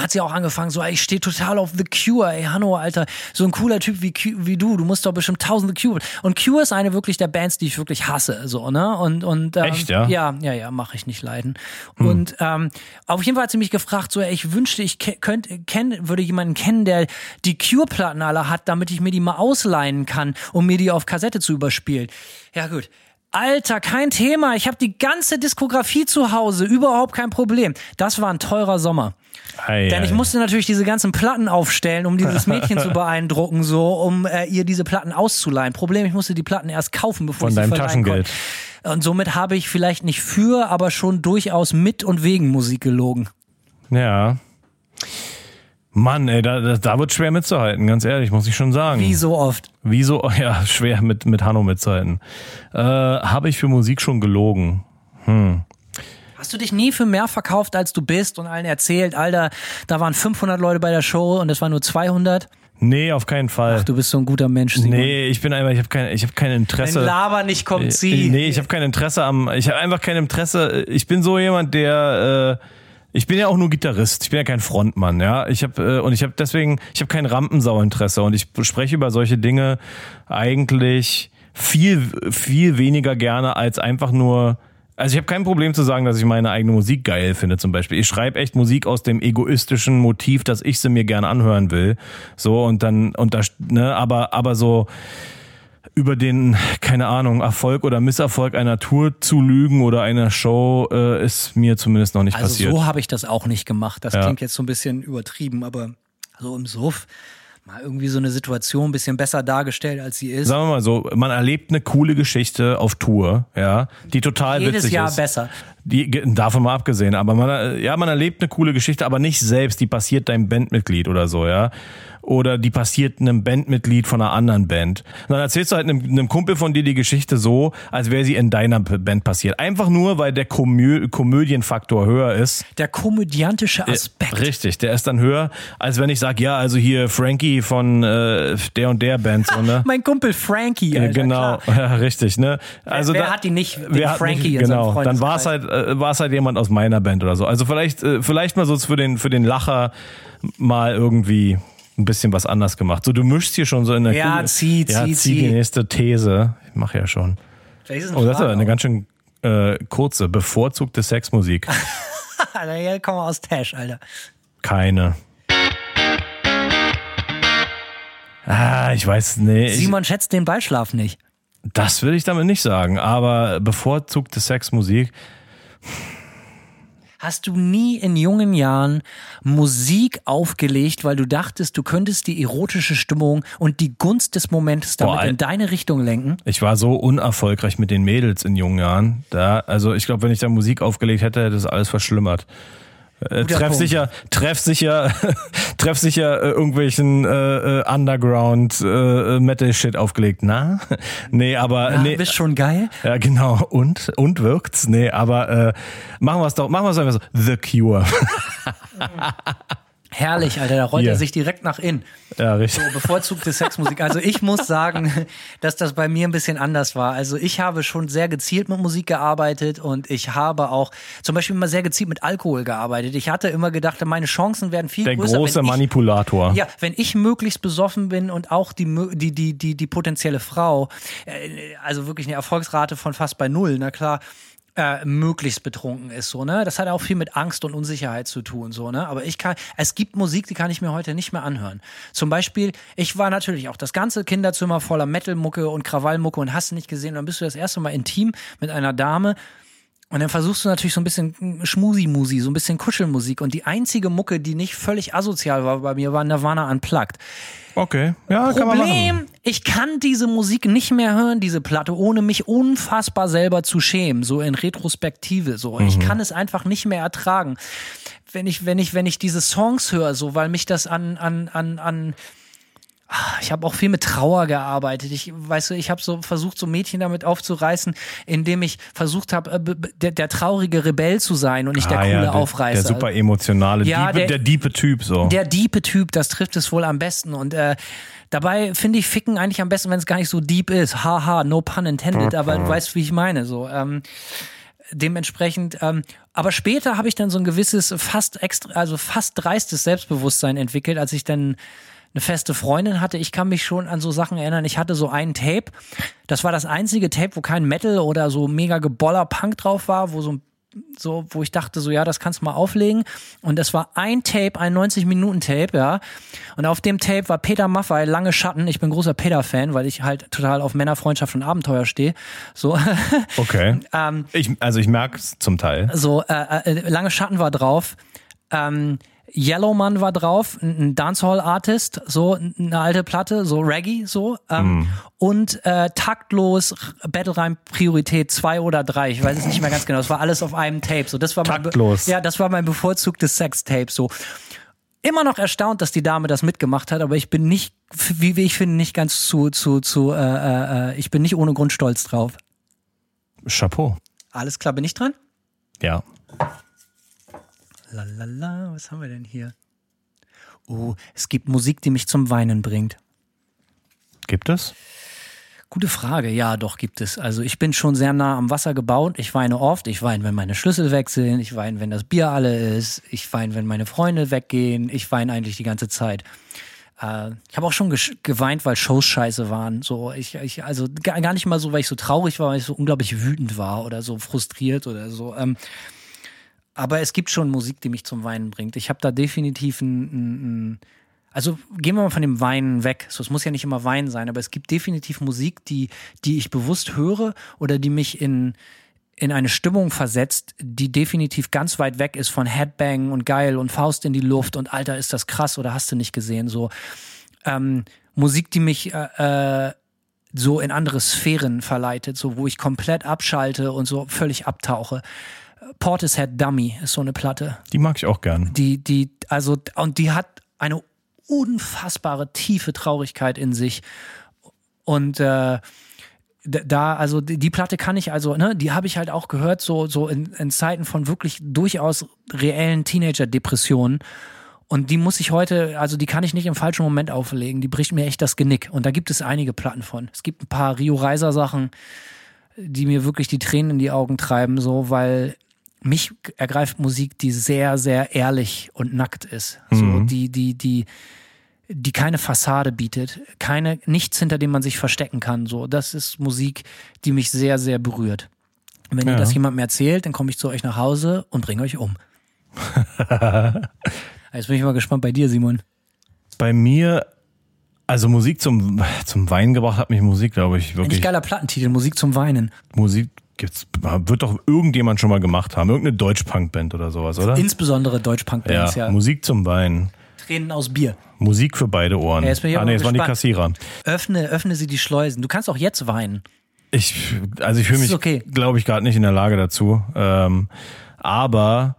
hat sie auch angefangen, so, ey, ich stehe total auf The Cure, ey, Hanno, Alter, so ein cooler Typ wie, wie du, du musst doch bestimmt tausende Cure. Und Cure ist eine wirklich der Bands, die ich wirklich hasse, so, ne? Und, und, ähm, Echt, ja? Ja, ja, ja, mache ich nicht leiden. Hm. Und ähm, auf jeden Fall hat sie mich gefragt, so, ey, ich wünschte, ich könnte, kenn, würde jemanden kennen, der die Cure-Platten alle hat, damit ich mir die mal ausleihen kann, um mir die auf Kassette zu überspielen. Ja, gut. Alter, kein Thema. Ich habe die ganze Diskografie zu Hause, überhaupt kein Problem. Das war ein teurer Sommer. Ei, Denn ich musste natürlich diese ganzen Platten aufstellen, um dieses Mädchen zu *laughs* beeindrucken, so, um äh, ihr diese Platten auszuleihen. Problem, ich musste die Platten erst kaufen, bevor Von ich sie deinem Taschengeld. Konnte. Und somit habe ich vielleicht nicht für, aber schon durchaus mit und wegen Musik gelogen. Ja. Mann, ey, da, da, da wird schwer mitzuhalten, ganz ehrlich, muss ich schon sagen. Wie so oft. Wie so, *laughs* ja, schwer mit, mit Hanno mitzuhalten. Äh, Habe ich für Musik schon gelogen? Hm. Hast du dich nie für mehr verkauft, als du bist und allen erzählt, Alter, da waren 500 Leute bei der Show und es waren nur 200? Nee, auf keinen Fall. Ach, du bist so ein guter Mensch. Simon. Nee, ich bin einfach, ich habe kein, ich habe kein Interesse. Wenn Laber nicht kommt, sie. Nee, ich habe kein Interesse am, ich habe einfach kein Interesse. Ich bin so jemand, der äh, ich bin ja auch nur Gitarrist, ich bin ja kein Frontmann, ja. Ich habe äh, und ich habe deswegen, ich habe kein Rampensauinteresse und ich spreche über solche Dinge eigentlich viel viel weniger gerne als einfach nur also ich habe kein Problem zu sagen, dass ich meine eigene Musik geil finde zum Beispiel. Ich schreibe echt Musik aus dem egoistischen Motiv, dass ich sie mir gerne anhören will. So und dann und das, ne, aber aber so über den, keine Ahnung, Erfolg oder Misserfolg einer Tour zu lügen oder einer Show äh, ist mir zumindest noch nicht also passiert. So habe ich das auch nicht gemacht. Das ja. klingt jetzt so ein bisschen übertrieben, aber so im Suff mal irgendwie so eine Situation ein bisschen besser dargestellt, als sie ist. Sagen wir mal so, man erlebt eine coole Geschichte auf Tour, ja, die total Jedes witzig Jahr ist. besser. Die, davon mal abgesehen, aber man, äh, ja, man erlebt eine coole Geschichte, aber nicht selbst, die passiert deinem Bandmitglied oder so, ja. Oder die passiert einem Bandmitglied von einer anderen Band. Und dann erzählst du halt einem, einem Kumpel von dir die Geschichte so, als wäre sie in deiner Band passiert. Einfach nur, weil der Komö Komödienfaktor höher ist. Der komödiantische Aspekt. Richtig, der ist dann höher, als wenn ich sage, ja, also hier Frankie von äh, der und der Band, so, ne? *laughs* Mein Kumpel Frankie, Alter, genau, *laughs* ja, richtig, ne? Also wer da- hat die nicht, den wer Frankie nicht, in seinem genau, dann war es halt, äh, war es halt jemand aus meiner Band oder so. Also vielleicht, äh, vielleicht mal so für den, für den Lacher mal irgendwie ein bisschen was anders gemacht. So, du mischst hier schon so in der Ja, Kugel- zieh, ja, zieh, zieh die nächste These. Ich mache ja schon. Vielleicht ist es Oh, das ist aber eine ganz schön äh, kurze, bevorzugte Sexmusik. Alter, hier kommen wir aus Tash, Alter. Keine. Ah, ich weiß, nee. Ich, Simon schätzt den Ballschlaf nicht. das will ich damit nicht sagen, aber bevorzugte Sexmusik. Hast du nie in jungen Jahren Musik aufgelegt, weil du dachtest, du könntest die erotische Stimmung und die Gunst des Momentes damit Boah, in deine Richtung lenken? Ich war so unerfolgreich mit den Mädels in jungen Jahren. Da, also ich glaube, wenn ich da Musik aufgelegt hätte, hätte das alles verschlimmert. Äh, Guter treff Punkt. sicher, treff sicher, *laughs* treff sicher äh, irgendwelchen äh, äh, Underground äh, Metal Shit aufgelegt. Na, *laughs* nee, aber Ja, nee, bist schon geil? ja genau. Und und wirkt's? Nee, aber äh, machen wir es doch, machen wir es einfach so. The Cure. *laughs* Herrlich, Alter, da rollt Hier. er sich direkt nach innen. ja, richtig. So, bevorzugte Sexmusik. Also ich muss sagen, *laughs* dass das bei mir ein bisschen anders war. Also ich habe schon sehr gezielt mit Musik gearbeitet und ich habe auch zum Beispiel immer sehr gezielt mit Alkohol gearbeitet. Ich hatte immer gedacht, meine Chancen werden viel Der größer. große wenn ich, Manipulator. ja, wenn ich möglichst besoffen bin und auch die, die, die, die, die potenzielle Frau, äh, also wirklich eine Erfolgsrate von fast bei null, na klar, äh, möglichst betrunken ist, so, ne? Das hat auch viel mit Angst und Unsicherheit zu tun, so, ne? Aber ich kann, es gibt Musik, die kann ich mir heute nicht mehr anhören. Zum Beispiel, ich war natürlich auch das ganze Kinderzimmer voller Metalmucke und Krawallmucke und hast nicht gesehen, dann bist du das erste Mal intim mit einer Dame, und dann versuchst du natürlich so ein bisschen Schmusi-Musi, so ein bisschen Kuschelmusik. Und die einzige Mucke, die nicht völlig asozial war bei mir, war Nirvana Unplugged. Okay, ja, kann man machen. Problem, ich kann diese Musik nicht mehr hören, diese Platte, ohne mich unfassbar selber zu schämen, so in Retrospektive, so. Ich kann es einfach nicht mehr ertragen. Wenn ich, wenn ich, wenn ich diese Songs höre, so, weil mich das an, an, an, an, ich habe auch viel mit Trauer gearbeitet. Ich weißt du, ich habe so versucht, so Mädchen damit aufzureißen, indem ich versucht habe, äh, der, der traurige Rebell zu sein und nicht der Ah, coole ja, der, Aufreißer. Der super emotionale, Ja, diepe, der- der diepe Typ so. Der diepe Typ, das trifft es wohl am besten. Und äh, dabei finde ich Ficken eigentlich am besten, wenn es gar nicht so deep ist. Haha, no pun intended, aber du weißt, wie ich meine. So. Ähm, dementsprechend, ähm, aber später habe ich dann so ein gewisses fast extra, also fast dreistes Selbstbewusstsein entwickelt, als ich dann eine feste Freundin hatte. Ich kann mich schon an so Sachen erinnern. Ich hatte so einen Tape. Das war das einzige Tape, wo kein Metal oder so mega geboller Punk drauf war, wo so ein so, wo ich dachte, so, ja, das kannst du mal auflegen. Und das war ein Tape, ein 90-Minuten-Tape, ja. Und auf dem Tape war Peter Maffay, lange Schatten. Ich bin großer Peter-Fan, weil ich halt total auf Männerfreundschaft und Abenteuer stehe. So, *laughs* Okay. ähm, Ich, also ich merke es zum Teil. so, äh, äh, lange Schatten war drauf. Ähm, Yellowman war drauf, ein Dancehall-Artist, so eine alte Platte, so Reggae, so. Ähm, Und äh, taktlos Battle Rhyme Priorität 2 oder 3, ich weiß es nicht mehr ganz genau. Das war alles auf einem Tape. So, das war mein Taktlos. ja, das war mein bevorzugtes Sextape. So. Immer noch erstaunt, dass die Dame das mitgemacht hat, aber ich bin nicht, wie wie ich finde, nicht ganz zu, zu, zu, äh, äh, äh, ich bin nicht ohne Grund stolz drauf. Chapeau. Alles klar, bin ich dran? Ja. Lalala, was haben wir denn hier? Oh, es gibt Musik, die mich zum Weinen bringt. Gibt es? Gute Frage, ja, doch gibt es. Also ich bin schon sehr nah am Wasser gebaut. Ich weine oft. Ich weine, wenn meine Schlüssel weg sind. Ich weine, wenn das Bier alle ist. Ich weine, wenn meine Freunde weggehen. Ich weine eigentlich die ganze Zeit. Äh, ich habe auch schon geweint, weil Shows scheiße waren. So, ich, ich, also gar, gar nicht mal so, weil ich so traurig war, weil ich so unglaublich wütend war oder so frustriert oder so. Ähm, aber es gibt schon Musik, die mich zum Weinen bringt. Ich habe da definitiv ein, ein, ein also gehen wir mal von dem Weinen weg. So, es muss ja nicht immer Weinen sein, aber es gibt definitiv Musik, die, die ich bewusst höre oder die mich in, in eine Stimmung versetzt, die definitiv ganz weit weg ist von Headbang und geil und Faust in die Luft und Alter, ist das krass oder hast du nicht gesehen? So ähm, Musik, die mich äh, äh, so in andere Sphären verleitet, so wo ich komplett abschalte und so völlig abtauche. Portishead Dummy ist so eine Platte. Die mag ich auch gern. Die, die, also, und die hat eine unfassbare tiefe Traurigkeit in sich. Und äh, da, also die, die Platte kann ich also, ne, die habe ich halt auch gehört, so, so in, in Zeiten von wirklich durchaus reellen Teenager-Depressionen. Und die muss ich heute, also die kann ich nicht im falschen Moment auflegen. Die bricht mir echt das Genick. Und da gibt es einige Platten von. Es gibt ein paar Rio Reiser Sachen, die mir wirklich die Tränen in die Augen treiben, so, weil mich ergreift Musik, die sehr, sehr ehrlich und nackt ist. So, die, die, die, die keine Fassade bietet, keine, nichts, hinter dem man sich verstecken kann. So, das ist Musik, die mich sehr, sehr berührt. Und wenn Ja. ihr das jemandem erzählt, dann komme ich zu euch nach Hause und bringe euch um. *laughs* Jetzt bin ich mal gespannt bei dir, Simon. Bei mir, also Musik zum, zum Weinen gebracht hat mich Musik, glaube ich, wirklich. geiler Plattentitel, Musik zum Weinen. Musik gibt's, wird doch irgendjemand schon mal gemacht haben. Irgendeine Deutsch-Punk-Band oder sowas, oder? Insbesondere Ja, Deutsch-Punk-Bands, ja. Musik zum Weinen. Tränen aus Bier. Musik für beide Ohren. Ja, jetzt bin ich ah, nee, das waren die. Kassierer. Öffne, öffne sie die Schleusen. Du kannst auch jetzt weinen. Ich, also ich fühle mich, okay. glaube ich, gerade nicht in der Lage dazu. Ähm, aber,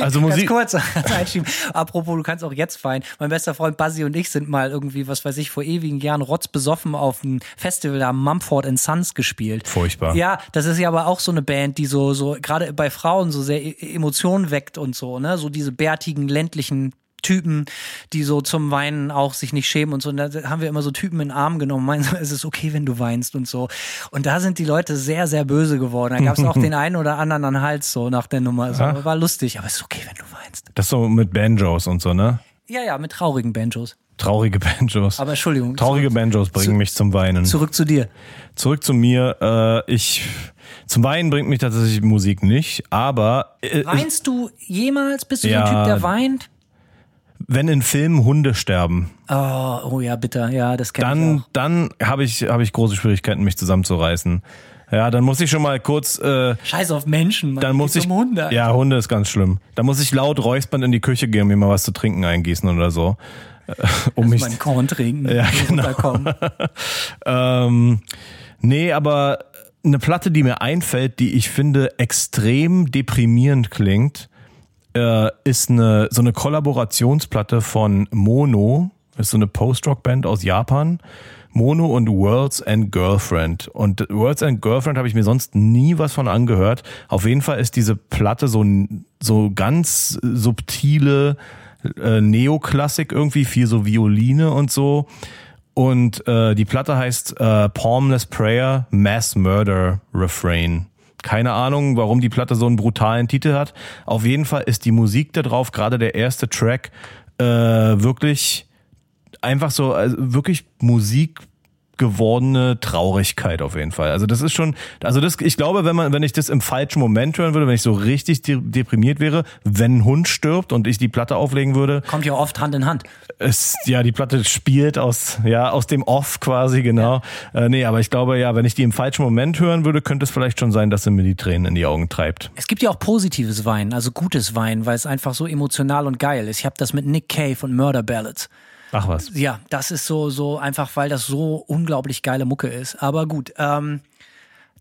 also Ganz Musik, kurz *laughs* *laughs* als Einschieben. Apropos, du kannst auch jetzt weinen. Mein bester Freund Buzzy und ich sind mal irgendwie, was weiß ich, vor ewigen Jahren rotzbesoffen auf einem Festival, da haben Mumford Sons gespielt. Furchtbar. Ja, das ist ja aber auch so eine Band, die so, so, gerade bei Frauen so sehr E- Emotionen weckt und so, ne? So diese bärtigen, ländlichen Typen, die so zum Weinen auch sich nicht schämen und so. Und da haben wir immer so Typen in den Arm genommen, meinen so, es ist okay, wenn du weinst und so. Und da sind die Leute sehr, sehr böse geworden. Da gab es auch *laughs* den einen oder anderen an Hals so nach der Nummer. So, Ja. War lustig, aber es ist okay, wenn du weinst. das so mit Banjos und so, ne? Ja, ja, mit traurigen Banjos. Traurige Banjos. Aber Entschuldigung. Traurige Banjos bringen mich zum Weinen. zurück zu dir. Zurück zu mir. Äh, ich zum Weinen bringt mich tatsächlich Musik nicht, aber äh, Weinst du jemals? Bist du so Ja. ein Typ, der weint? Wenn in Filmen Hunde sterben, Oh, oh ja, bitter. Ja, das kenne ich dann auch. dann habe ich habe ich große Schwierigkeiten, mich zusammenzureißen. Ja, dann muss ich schon mal kurz. Äh, Scheiß auf Menschen, Mann. dann muss ich. um Hunde. Alter. ja, Hunde ist ganz schlimm. Da muss ich laut räuspern in die Küche gehen und mir mal was zu trinken eingießen oder so, äh, *laughs* um mich. Mein Korn trinken. Ja, genau. *laughs* Ähm, nee, aber eine Platte, die mir einfällt, die ich finde extrem deprimierend klingt, äh, ist eine so eine Kollaborationsplatte von Mono. Ist so eine Post-Rock-Band aus Japan. Mono und Worlds and Girlfriend. Und Worlds and Girlfriend habe ich mir sonst nie was von angehört. Auf jeden Fall ist diese Platte so, so ganz subtile äh, Neoklassik irgendwie, viel so Violine und so. Und äh, die Platte heißt äh, Palmless Prayer Mass Murder Refrain. Keine Ahnung, warum die Platte so einen brutalen Titel hat. Auf jeden Fall ist die Musik da drauf, gerade der erste Track, äh, wirklich einfach so, also wirklich Musik gewordene Traurigkeit auf jeden Fall. Also das ist schon, also das, ich glaube, wenn man, wenn ich das im falschen Moment hören würde, wenn ich so richtig de deprimiert wäre, wenn ein Hund stirbt und ich die Platte auflegen würde, Kommt ja oft Hand in Hand. es, ja, die Platte spielt aus, ja, aus dem Off quasi, genau. Äh, nee, aber ich glaube, ja, wenn ich die im falschen Moment hören würde, könnte es vielleicht schon sein, dass sie mir die Tränen in die Augen treibt. Es gibt ja auch positives Wein, also gutes Wein, weil es einfach so emotional und geil ist. Ich habe das mit Nick Cave und Murder Ballads. Ach was. Ja, das ist so, so einfach, weil das so unglaublich geile Mucke ist. Aber gut, ähm,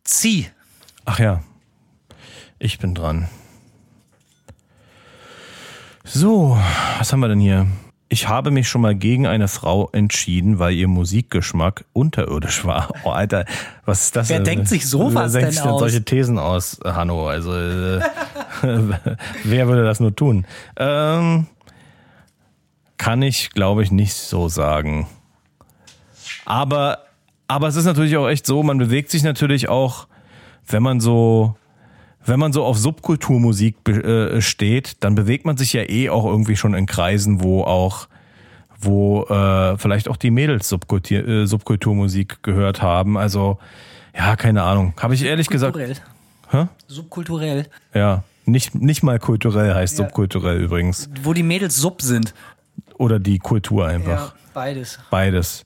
zieh. Ach ja. Ich bin dran. So, was haben wir denn hier? Ich habe mich schon mal gegen eine Frau entschieden, weil ihr Musikgeschmack unterirdisch war. Oh, Alter, was ist das Wer denn? denkt sich sowas Wer denkt denn sich denn aus? solche Thesen aus, Hanno? Also, äh, *laughs* wer würde das nur tun? Ähm, kann ich, glaube ich, nicht so sagen. Aber, aber es ist natürlich auch echt so, man bewegt sich natürlich auch, wenn man so, wenn man so auf Subkulturmusik äh, steht, dann bewegt man sich ja eh auch irgendwie schon in Kreisen, wo auch, wo äh, vielleicht auch die Mädels Subkultur, äh, Subkulturmusik gehört haben. Also, ja, keine Ahnung. Habe ich ehrlich gesagt. Hä? Subkulturell. ja, nicht, nicht mal kulturell heißt Ja. subkulturell übrigens. Wo die Mädels Sub sind. Oder die Kultur einfach. beides. Beides.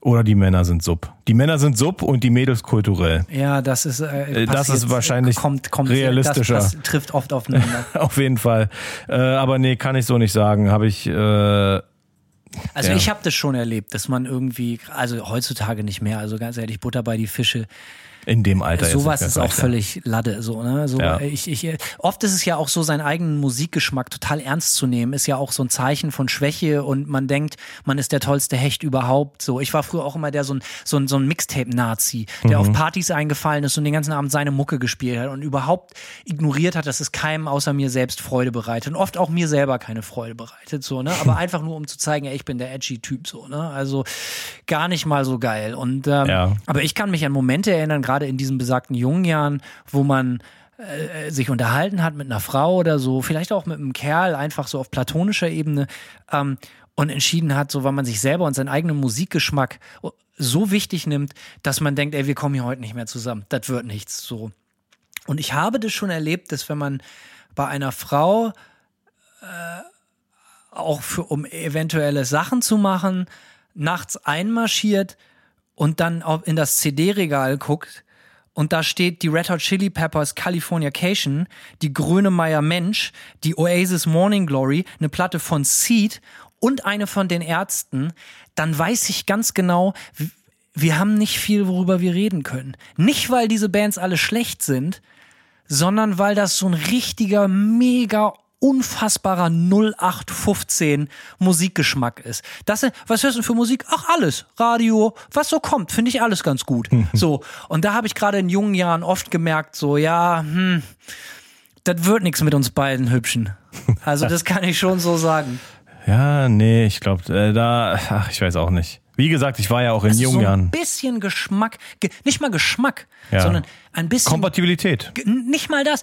Oder die Männer sind sub. Die Männer sind sub und die Mädels kulturell. Ja, das ist äh, Äh, das ist wahrscheinlich kommt, kommt, realistischer. Das, das trifft oft aufeinander. *laughs* Auf jeden Fall. Äh, aber nee, kann ich so nicht sagen. Habe ich. Äh, Also Ja. ich habe das schon erlebt, dass man irgendwie, also heutzutage nicht mehr, also ganz ehrlich, Butter bei die Fische, in dem Alter sowas ist auch völlig Lade, so, ne? So, Ja. ich, ich, oft ist es ja auch so, seinen eigenen Musikgeschmack total ernst zu nehmen, ist ja auch so ein Zeichen von Schwäche und man denkt, man ist der tollste Hecht überhaupt. So, ich war früher auch immer der so ein, so ein, so ein Mixtape-Nazi, der Mhm. auf Partys eingefallen ist und den ganzen Abend seine Mucke gespielt hat und überhaupt ignoriert hat, dass es keinem außer mir selbst Freude bereitet und oft auch mir selber keine Freude bereitet, so, ne? Aber *laughs* einfach nur, um zu zeigen, ey, ich bin der edgy Typ, so, ne? Also gar nicht mal so geil. Und ähm, Ja. aber ich kann mich an Momente erinnern, gerade in diesen besagten jungen Jahren, wo man äh, sich unterhalten hat mit einer Frau oder so, vielleicht auch mit einem Kerl, einfach so auf platonischer Ebene, ähm, und entschieden hat, so weil man sich selber und seinen eigenen Musikgeschmack so wichtig nimmt, dass man denkt, ey, wir kommen hier heute nicht mehr zusammen. Das wird nichts so. Und ich habe das schon erlebt, dass wenn man bei einer Frau äh, auch für, um eventuelle Sachen zu machen, nachts einmarschiert und dann auch in das CD-Regal guckt und da steht die Red Hot Chili Peppers Californication, die Grönemeyer Mensch, die Oasis Morning Glory, eine Platte von Seed und eine von den Ärzten, dann weiß ich ganz genau, wir haben nicht viel, worüber wir reden können. Nicht, weil diese Bands alle schlecht sind, sondern weil das so ein richtiger, mega unfassbarer 0815 Musikgeschmack ist. Das, was hörst du für Musik? Ach, alles. Radio, was so kommt, finde ich alles ganz gut. so. Und da habe ich gerade in jungen Jahren oft gemerkt, so, ja, hm, das wird nichts mit uns beiden Hübschen. Also, das kann ich schon so sagen. Ja, nee, ich glaube, äh, da, ach, ich weiß auch nicht. Wie gesagt, ich war ja auch in Also jungen so ein Jahren. bisschen Geschmack, ge nicht mal Geschmack, Ja. sondern ein bisschen Kompatibilität. Nicht mal das.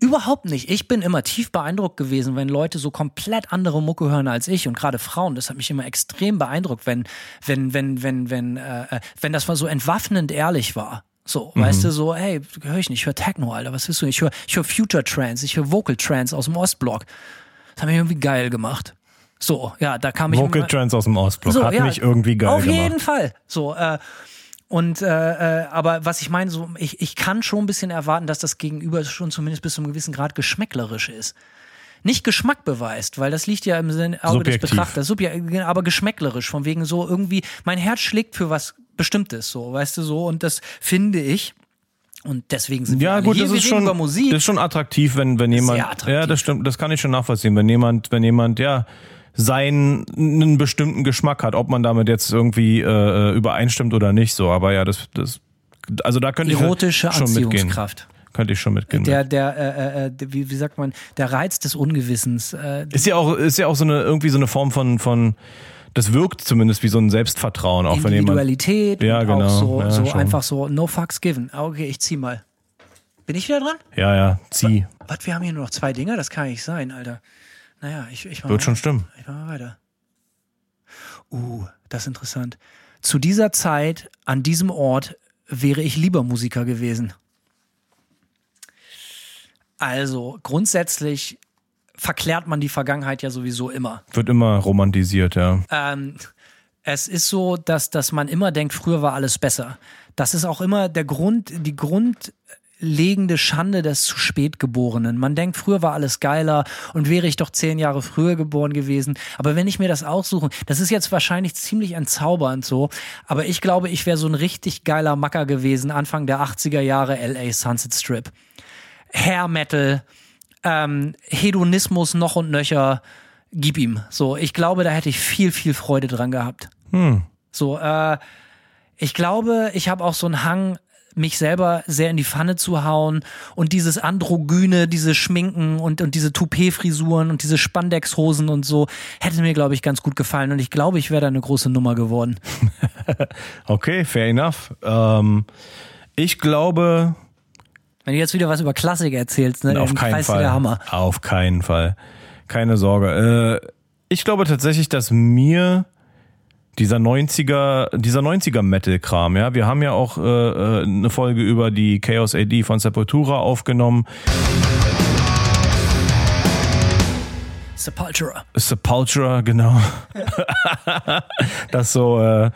Überhaupt nicht. Ich bin immer tief beeindruckt gewesen, wenn Leute so komplett andere Mucke hören als ich und gerade Frauen. Das hat mich immer extrem beeindruckt, wenn, wenn, wenn, wenn, wenn, äh, äh, wenn das mal so entwaffnend ehrlich war. So, weißt du, so, hey, höre ich nicht, ich höre Techno, Alter, was willst du? Ich höre ich hör Future Trance, ich höre Vocal Trance aus dem Ostblock. Das hat mich irgendwie geil gemacht. So, ja, da kam ich Vocal Trends aus dem Ostblock. so, Hat ja, mich irgendwie geil Auf gemacht. jeden Fall. So, äh, und äh, äh, aber was ich meine, so ich, ich kann schon ein bisschen erwarten, dass das Gegenüber schon zumindest bis zu einem gewissen Grad geschmäcklerisch ist. Nicht Geschmack beweist, weil das liegt ja im Sinn Auge Subjektiv. des Betrachters, Subje aber geschmäcklerisch, von wegen so irgendwie, mein Herz schlägt für was Bestimmtes, so, weißt du so, und das finde ich. Und deswegen sind wir Ja, alle gut, hier. das wir ist schon, über Musik. das ist schon attraktiv, wenn, wenn jemand, Sehr attraktiv. ja, das stimmt, das kann ich schon nachvollziehen, wenn jemand, wenn jemand, ja, seinen, einen bestimmten Geschmack hat, ob man damit jetzt irgendwie, äh, übereinstimmt oder nicht, so, aber ja, das, das, also da könnte Erotische ich schon mitgehen. Anziehungskraft. Könnte ich schon mitgehen. Der, der, äh, äh, der, wie, wie sagt man, der Reiz des Ungewissens. Äh, Ist ja auch, ist ja auch so eine, irgendwie so eine Form von, von, das wirkt zumindest wie so ein Selbstvertrauen, auch wenn jemand, Individualität Ja, genau. so, Ja, so einfach so no fucks given. Ah, Okay, ich zieh mal. Bin ich wieder dran? ja, ja, zieh. Was, wir haben hier nur noch zwei Dinger? Das kann nicht sein, Alter. Naja, ich, ich mach Wird mal, schon stimmen. Ich mach mal weiter. Uh, das ist interessant. Zu dieser Zeit, an diesem Ort, wäre ich lieber Musiker gewesen. Also, grundsätzlich verklärt man die Vergangenheit ja sowieso immer. Wird immer romantisiert, ja. Ähm, es ist so, dass, dass man immer denkt, früher war alles besser. Das ist auch immer der Grund, die grundlegende Schande des zu spät Geborenen. Man denkt, früher war alles geiler und wäre ich doch zehn Jahre früher geboren gewesen. Aber wenn ich mir das aussuche, das ist jetzt wahrscheinlich ziemlich entzaubernd so, aber ich glaube, ich wäre so ein richtig geiler Macker gewesen, Anfang der 80er Jahre LA Sunset Strip. Hair Metal, ähm, Hedonismus noch und nöcher, gib ihm. So, ich glaube, da hätte ich viel, viel Freude dran gehabt. So, äh, ich glaube, ich habe auch so einen Hang, mich selber sehr in die Pfanne zu hauen und dieses Androgyne, diese Schminken und, und diese Toupet-Frisuren und diese Spandex-Hosen und so, hätte mir, glaube ich, ganz gut gefallen und ich glaube, ich wäre da eine große Nummer geworden. *laughs* Okay, fair enough. Ähm, ich glaube, Wenn du jetzt wieder was über Klassik erzählst, ne, auf dann keinen Fall. der Hammer. Auf keinen Fall. Keine Sorge. Äh, ich glaube tatsächlich, dass mir dieser 90er, dieser 90er Metal-Kram, ja, wir haben ja auch äh, äh, eine Folge über die Chaos AD von Sepultura aufgenommen. Sepultura. Sepultura, genau. *laughs* das so, äh,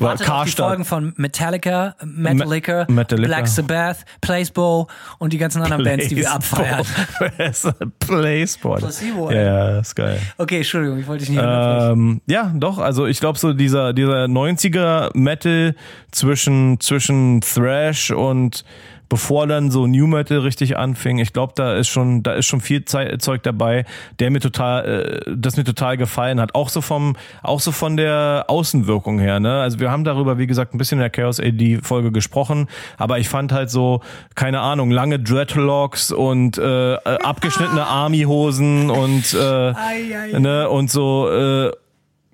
War Wartet auf die Karstadt. Folgen von Metallica, Metallica, Metallica. Black Sabbath, Placebo und die ganzen anderen Bands, die wir abfeiern. *laughs* Placebo, Ja, ist geil. Okay, Entschuldigung, ich wollte dich nicht. Ähm, ja, doch, also ich glaube so dieser, dieser 90er Metal zwischen, zwischen Thrash und bevor dann so New Metal richtig anfing, ich glaube, da ist schon, da ist schon viel Zeug dabei, der mir total, äh, das mir total gefallen hat. Auch so vom, auch so von der Außenwirkung her, ne? Also wir haben darüber, wie gesagt, ein bisschen in der Chaos AD Folge gesprochen, aber ich fand halt so, keine Ahnung, lange Dreadlocks und äh, äh, abgeschnittene *laughs* Army-Hosen und äh, ne, und so äh,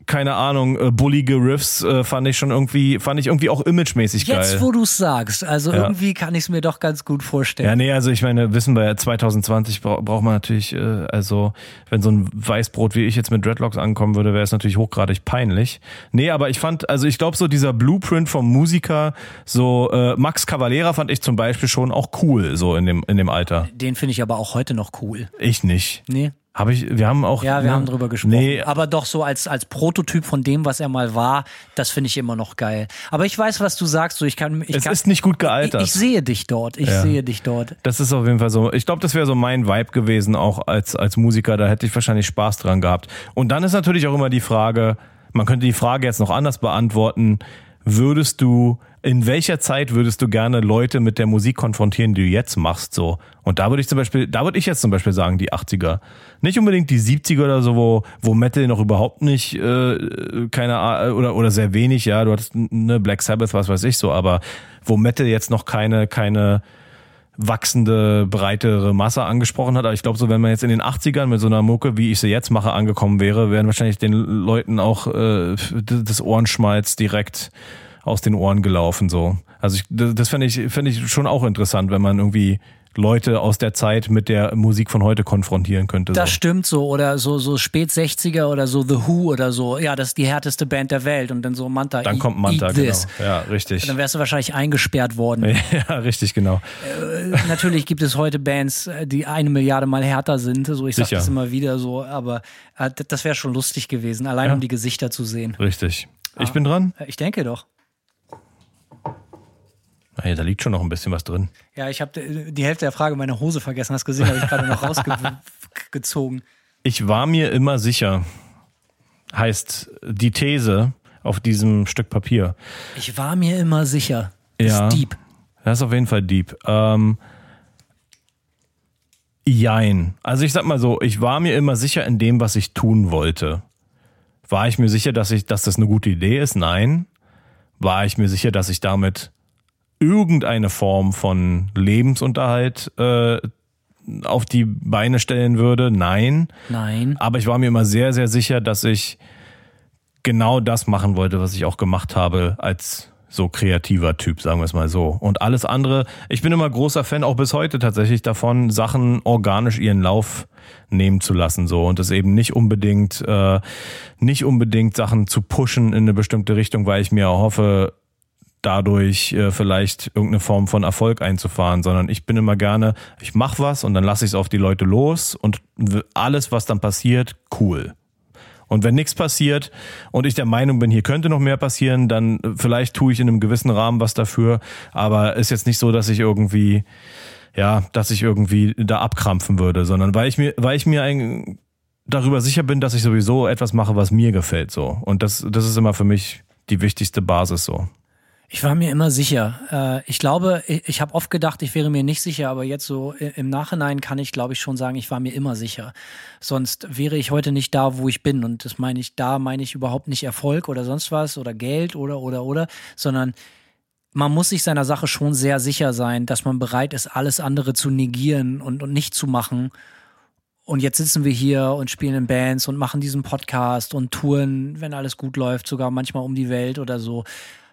keine Ahnung, äh, bullige Riffs äh, fand ich schon irgendwie, fand ich irgendwie auch imagemäßig Jetzt, geil. wo du es sagst, also Ja. irgendwie kann ich es mir doch ganz gut vorstellen. Ja, nee, also ich meine, wissen wir ja, 2020 bra braucht man natürlich, äh, also wenn so ein Weißbrot wie ich jetzt mit Dreadlocks ankommen würde, wäre es natürlich hochgradig peinlich. Nee, aber ich fand, also ich glaube so dieser Blueprint vom Musiker, so äh, Max Cavalera fand ich zum Beispiel schon auch cool, so in dem, in dem Alter. Den finde ich aber auch heute noch cool. Ich nicht. Nee. Habe ich, wir haben auch. Ja, wir ne? haben drüber gesprochen. Nee, Aber doch so als, als Prototyp von dem, was er mal war, das finde ich immer noch geil. Aber ich weiß, was du sagst. So, ich kann, ich es kann, ist nicht gut ich, gealtert. ich sehe dich dort. Ich Ja. sehe dich dort. Das ist auf jeden Fall so. Ich glaube, das wäre so mein Vibe gewesen, auch als, als Musiker. Da hätte ich wahrscheinlich Spaß dran gehabt. Und dann ist natürlich auch immer die Frage, man könnte die Frage jetzt noch anders beantworten. Würdest du, in welcher Zeit würdest du gerne Leute mit der Musik konfrontieren, die du jetzt machst, so? Und da würde ich zum Beispiel, da würde ich jetzt zum Beispiel sagen, die 80er. Nicht unbedingt die 70er oder so, wo, wo Metal noch überhaupt nicht, äh, keine Ahnung, oder, oder sehr wenig, ja, du hattest eine Black Sabbath, was weiß ich so, aber wo Metal jetzt noch keine, keine, wachsende, breitere Masse angesprochen hat. Aber ich glaube, so wenn man jetzt in den 80ern mit so einer Mucke, wie ich sie jetzt mache, angekommen wäre, wären wahrscheinlich den Leuten auch äh, das Ohrenschmalz direkt aus den Ohren gelaufen. So. Also ich, das fände ich, fänd ich schon auch interessant, wenn man irgendwie Leute aus der Zeit mit der Musik von heute konfrontieren könnte. Das so. stimmt so. Oder so, so spät 60er oder so The Who oder so. Ja, das ist die härteste Band der Welt. Und dann so Manta. Dann eat- kommt Manta, genau. Ja, richtig. Dann wärst du wahrscheinlich eingesperrt worden. *laughs* Ja, richtig, genau. Natürlich gibt es heute Bands, äh, die eine Milliarde mal härter sind. So, ich sag Sicher. das immer wieder so, aber äh, das wäre schon lustig gewesen, allein Ja. um die Gesichter zu sehen. Richtig. Ich bin dran. Äh, Ich denke doch. Hey, da liegt schon noch ein bisschen was drin. Ja, ich habe die Hälfte der Frage meine Hose vergessen. Hast gesehen, habe ich gerade noch *laughs* rausgezogen. Ich war mir immer sicher, heißt die These auf diesem Stück Papier. Ich war mir immer sicher. Das Ja. ist deep. Das ist auf jeden Fall deep. Ähm, jein. Also ich sag mal so, ich war mir immer sicher in dem, was ich tun wollte. War ich mir sicher, dass ich, dass das eine gute Idee ist? Nein. War ich mir sicher, dass ich damit irgendeine Form von Lebensunterhalt äh, auf die Beine stellen würde? Nein. Nein. Aber ich war mir immer sehr, sehr sicher, dass ich genau das machen wollte, was ich auch gemacht habe als so kreativer Typ, sagen wir es mal so. Und alles andere, ich bin immer großer Fan, auch bis heute tatsächlich davon, Sachen organisch ihren Lauf nehmen zu lassen, so und es eben nicht unbedingt, äh, nicht unbedingt Sachen zu pushen in eine bestimmte Richtung, weil ich mir hoffe, dadurch äh, vielleicht irgendeine Form von Erfolg einzufahren, sondern ich bin immer gerne, ich mache was und dann lasse ich es auf die Leute los und alles, was dann passiert, cool. Und wenn nichts passiert und ich der Meinung bin, hier könnte noch mehr passieren, dann äh, vielleicht tue ich in einem gewissen Rahmen was dafür, aber ist jetzt nicht so, dass ich irgendwie, ja, dass ich irgendwie da abkrampfen würde, sondern weil ich mir, weil ich mir ein, darüber sicher bin, dass ich sowieso etwas mache, was mir gefällt, so. Und das, das ist immer für mich die wichtigste Basis, so. Ich war mir immer sicher. Äh, ich glaube, ich, habe oft gedacht, ich wäre mir nicht sicher, aber jetzt so im Nachhinein kann ich, glaube ich, schon sagen, ich war mir immer sicher. Sonst wäre ich heute nicht da, wo ich bin. Und das meine ich, da meine ich überhaupt nicht Erfolg oder sonst was oder Geld oder oder oder, sondern man muss sich seiner Sache schon sehr sicher sein, dass man bereit ist, alles andere zu negieren und, und nicht zu machen. Und jetzt sitzen wir hier und spielen in Bands und machen diesen Podcast und touren, wenn alles gut läuft, sogar manchmal um die Welt oder so.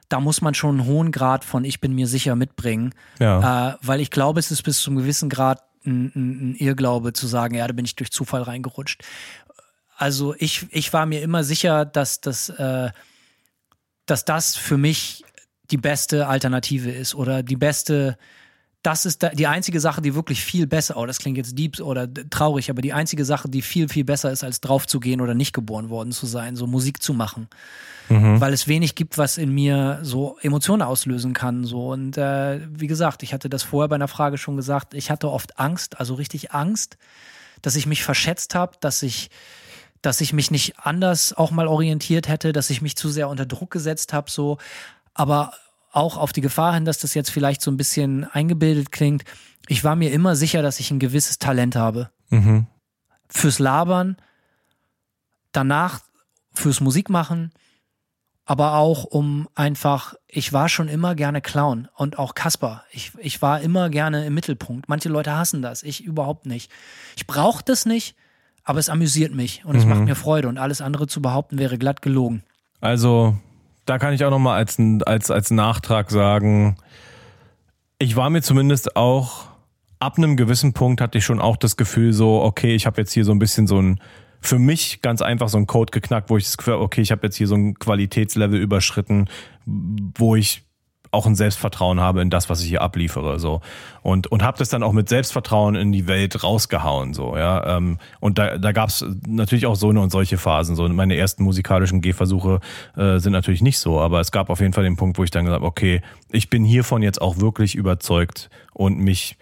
Da muss man schon einen hohen Grad von Ich bin mir sicher mitbringen. Ja. Äh, weil ich glaube, es ist bis zum gewissen Grad ein, ein, ein Irrglaube zu sagen, ja, da bin ich durch Zufall reingerutscht. Also ich, ich war mir immer sicher, dass das, äh, dass das für mich die beste Alternative ist oder die beste, das ist die einzige Sache, die wirklich viel besser, oh, das klingt jetzt deep oder traurig, aber die einzige Sache, die viel, viel besser ist, als draufzugehen oder nicht geboren worden zu sein, so Musik zu machen. Mhm. Weil es wenig gibt, was in mir so Emotionen auslösen kann. So. Und äh, wie gesagt, ich hatte das vorher bei einer Frage schon gesagt, ich hatte oft Angst, also richtig Angst, dass ich mich verschätzt habe, dass ich dass ich mich nicht anders auch mal orientiert hätte, dass ich mich zu sehr unter Druck gesetzt habe, so. Aber auch auf die Gefahr hin, dass das jetzt vielleicht so ein bisschen eingebildet klingt. Ich war mir immer sicher, dass ich ein gewisses Talent habe. Mhm. Fürs Labern, danach fürs Musikmachen, aber auch um einfach, ich war schon immer gerne Clown und auch Kasper. Ich, ich war immer gerne im Mittelpunkt. Manche Leute hassen das, ich überhaupt nicht. Ich brauche das nicht, aber es amüsiert mich und es macht mhm. mir Freude und alles andere zu behaupten wäre glatt gelogen. Also da kann ich auch nochmal als, als, als Nachtrag sagen, ich war mir zumindest auch, ab einem gewissen Punkt hatte ich schon auch das Gefühl so, okay, ich habe jetzt hier so ein bisschen so ein, für mich ganz einfach so ein Code geknackt, wo ich das Gefühl, okay, ich habe jetzt hier so ein Qualitätslevel überschritten, wo ich auch ein Selbstvertrauen habe in das, was ich hier abliefere, so und und habe das dann auch mit Selbstvertrauen in die Welt rausgehauen, so ja. Ähm, und da da gab es natürlich auch so eine und solche Phasen. So meine ersten musikalischen Gehversuche äh, sind natürlich nicht so, aber es gab auf jeden Fall den Punkt, wo ich dann gesagt habe, okay, ich bin hiervon jetzt auch wirklich überzeugt und mich,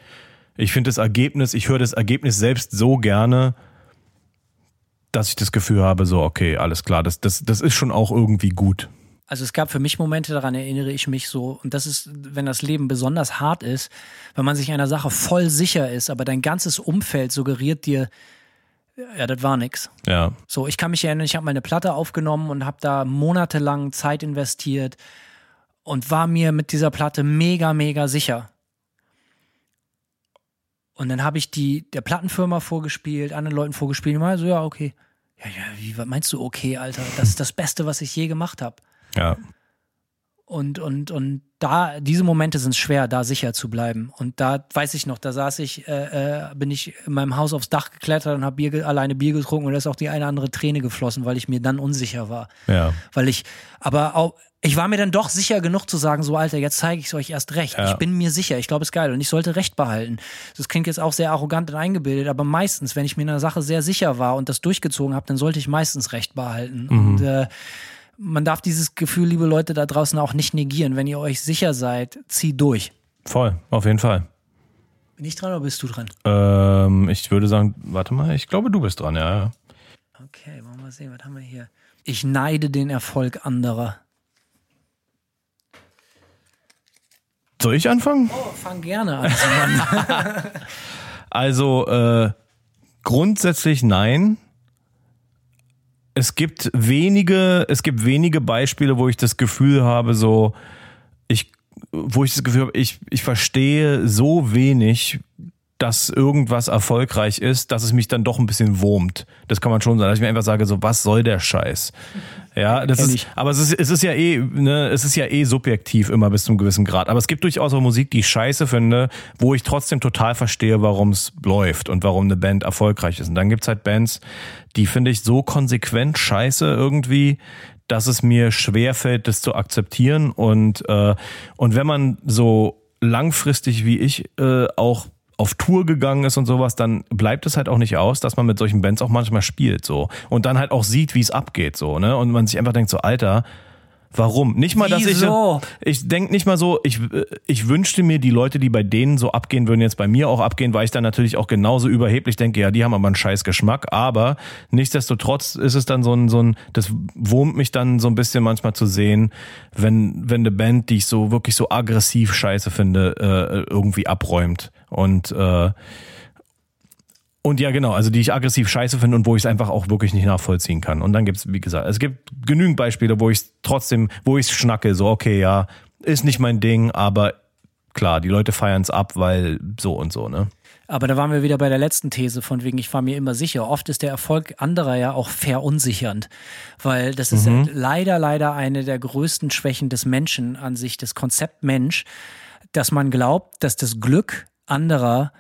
ich finde das Ergebnis, ich höre das Ergebnis selbst so gerne, dass ich das Gefühl habe, so okay, alles klar, das das das ist schon auch irgendwie gut. Also es gab für mich Momente, daran erinnere ich mich so, und das ist, wenn das Leben besonders hart ist, wenn man sich einer Sache voll sicher ist, aber dein ganzes Umfeld suggeriert dir, ja, das war nix. Ja. So, ich kann mich erinnern, ich habe meine Platte aufgenommen und habe da monatelang Zeit investiert und war mir mit dieser Platte mega, mega sicher. Und dann habe ich die der Plattenfirma vorgespielt, anderen Leuten vorgespielt, und war so, ja, okay. Ja, ja, wie was meinst du, okay, Alter? Das ist das Beste, was ich je gemacht habe. Ja. Und, und, und da, diese Momente sind schwer, da sicher zu bleiben. Und da weiß ich noch, da saß ich, äh, äh, bin ich in meinem Haus aufs Dach geklettert und habe Bier, alleine Bier getrunken und da ist auch die eine andere Träne geflossen, weil ich mir dann unsicher war. Ja. Weil ich, aber auch, ich war mir dann doch sicher genug zu sagen, so Alter, jetzt zeige ich es euch erst recht. Ja. Ich bin mir sicher, ich glaube, es ist geil und ich sollte Recht behalten. Das klingt jetzt auch sehr arrogant und eingebildet, aber meistens, wenn ich mir in einer Sache sehr sicher war und das durchgezogen habe, dann sollte ich meistens Recht behalten. Mhm. Und äh, man darf dieses Gefühl, liebe Leute da draußen, auch nicht negieren. Wenn ihr euch sicher seid, zieh durch. Voll, auf jeden Fall. Bin ich dran oder bist du dran? Ähm, ich würde sagen, warte mal, ich glaube, du bist dran, ja. Okay, wollen wir mal sehen, was haben wir hier? Ich neide den Erfolg anderer. Soll ich anfangen? Oh, fang gerne an. *laughs* also, äh, grundsätzlich nein es gibt wenige, es gibt wenige Beispiele, wo ich das Gefühl habe, so, ich, wo ich das Gefühl habe, ich, ich verstehe so wenig, dass irgendwas erfolgreich ist, dass es mich dann doch ein bisschen wurmt. Das kann man schon sagen, dass ich mir einfach sage, so, was soll der Scheiß? Ja, das ist, aber es ist, es ist ja eh, ne, es ist ja eh subjektiv immer bis zum gewissen Grad. Aber es gibt durchaus auch Musik, die ich scheiße finde, wo ich trotzdem total verstehe, warum es läuft und warum eine Band erfolgreich ist. Und dann gibt's halt Bands, die finde ich so konsequent scheiße irgendwie, dass es mir schwerfällt, das zu akzeptieren. Und, äh, und wenn man so langfristig wie ich äh, auch auf Tour gegangen ist und sowas, dann bleibt es halt auch nicht aus, dass man mit solchen Bands auch manchmal spielt so und dann halt auch sieht, wie es abgeht so, ne? Und man sich einfach denkt so, Alter, Warum? Nicht mal, dass Wieso? ich. Ich denke nicht mal so, ich, ich wünschte mir, die Leute, die bei denen so abgehen, würden jetzt bei mir auch abgehen, weil ich dann natürlich auch genauso überheblich denke, ja, die haben aber einen scheiß Geschmack. Aber nichtsdestotrotz ist es dann so ein, so ein, das wurmt mich dann so ein bisschen manchmal zu sehen, wenn, wenn eine Band, die ich so wirklich so aggressiv scheiße finde, äh, irgendwie abräumt. Und äh, und ja, genau, also die ich aggressiv scheiße finde und wo ich es einfach auch wirklich nicht nachvollziehen kann. Und dann gibt's, wie gesagt, es gibt genügend Beispiele, wo ich es trotzdem, wo ich es schnacke, so, okay, ja, ist nicht mein Ding, aber klar, die Leute feiern es ab, weil so und so, ne? Aber da waren wir wieder bei der letzten These, von wegen, ich war mir immer sicher. Oft ist der Erfolg anderer ja auch verunsichernd, weil das ist mhm. leider, leider eine der größten Schwächen des Menschen an sich, das Konzept Mensch, dass man glaubt, dass das Glück anderer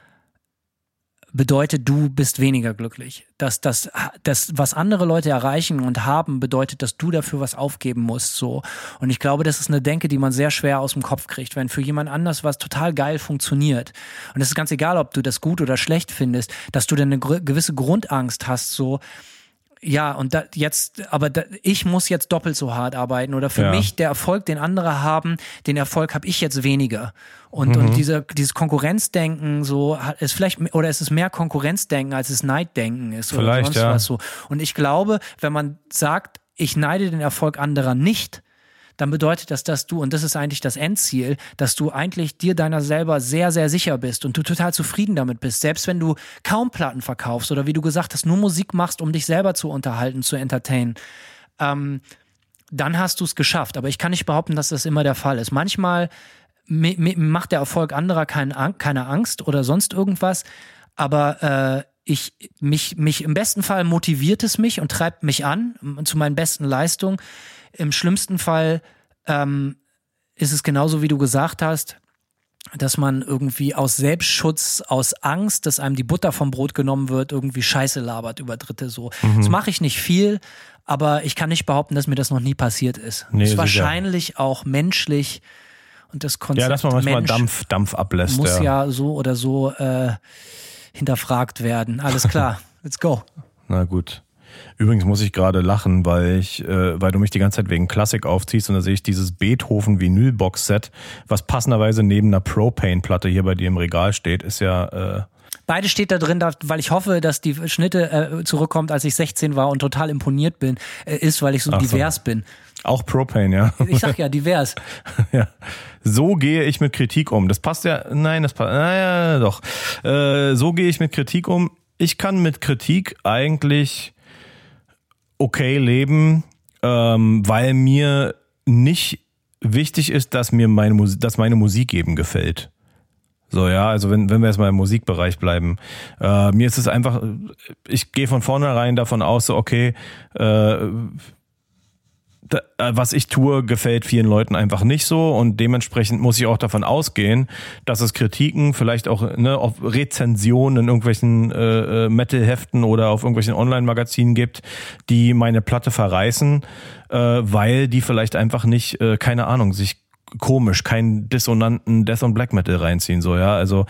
bedeutet, du bist weniger glücklich. Dass das, das, was andere Leute erreichen und haben, bedeutet, dass du dafür was aufgeben musst. So. Und ich glaube, das ist eine Denke, die man sehr schwer aus dem Kopf kriegt, wenn für jemand anders was total geil funktioniert. Und es ist ganz egal, ob du das gut oder schlecht findest, dass du dann eine gewisse Grundangst hast, so, ja, und da, jetzt, aber da, ich muss jetzt doppelt so hart arbeiten oder für Ja. mich der Erfolg, den andere haben, den Erfolg habe ich jetzt weniger. Und, Mhm. und diese, dieses Konkurrenzdenken so hat- ist vielleicht oder ist es mehr Konkurrenzdenken als es Neiddenken ist oder Vielleicht, sonst ja. was so. Und ich glaube, wenn man sagt, ich neide den Erfolg anderer nicht, dann bedeutet das, dass du, und das ist eigentlich das Endziel, dass du eigentlich dir deiner selber sehr, sehr sicher bist und du total zufrieden damit bist. Selbst wenn du kaum Platten verkaufst oder wie du gesagt hast, nur Musik machst, um dich selber zu unterhalten, zu entertainen, ähm, dann hast du es geschafft. Aber ich kann nicht behaupten, dass das immer der Fall ist. Manchmal macht der Erfolg anderer keine Angst oder sonst irgendwas, aber äh, ich mich mich im besten Fall motiviert es mich und treibt mich an zu meinen besten Leistungen. Im schlimmsten Fall ähm, ist es genauso wie du gesagt hast, dass man irgendwie aus Selbstschutz, aus Angst, dass einem die Butter vom Brot genommen wird, irgendwie Scheiße labert über Dritte so. Das mache ich nicht viel, aber ich kann nicht behaupten, dass mir das noch nie passiert ist. Nee, ist sicher. wahrscheinlich auch menschlich und das Konzept Ja, dass man manchmal Mensch Dampf, Dampf ablässt. muss ja. ja so oder so äh, hinterfragt werden. Alles klar, *laughs* let's go. Na gut. Übrigens muss ich gerade lachen, weil ich, äh, weil du mich die ganze Zeit wegen Klassik aufziehst und da sehe ich dieses Beethoven Vinyl-Box Set, was passenderweise neben einer Propane-Platte hier bei dir im Regal steht, ist ja äh, Beide steht da drin, weil ich hoffe, dass die Schnitte äh, zurückkommt, als ich 16 war und total imponiert bin, äh, ist, weil ich so Ach so. divers bin. auch Propane, ja. Ich sag ja *laughs* divers. ja. So gehe ich mit Kritik um. Das passt ja, nein, das passt, naja, doch. Äh, so gehe ich mit Kritik um. Ich kann mit Kritik eigentlich okay leben, ähm, weil mir nicht wichtig ist, dass mir meine Musik, dass meine Musik eben gefällt. So, ja, also wenn, wenn wir jetzt mal im Musikbereich bleiben. Äh, mir ist es einfach, ich gehe von vornherein davon aus, so, okay, äh, was ich tue, gefällt vielen Leuten einfach nicht so. Und dementsprechend muss ich auch davon ausgehen, dass es Kritiken, vielleicht auch ne, auf Rezensionen in irgendwelchen äh, äh, Metal-Heften oder auf irgendwelchen Online-Magazinen gibt, die meine Platte verreißen, äh, weil die vielleicht einfach nicht, äh, keine Ahnung, sich komisch, keinen dissonanten Death und Black Metal reinziehen, so, ja, also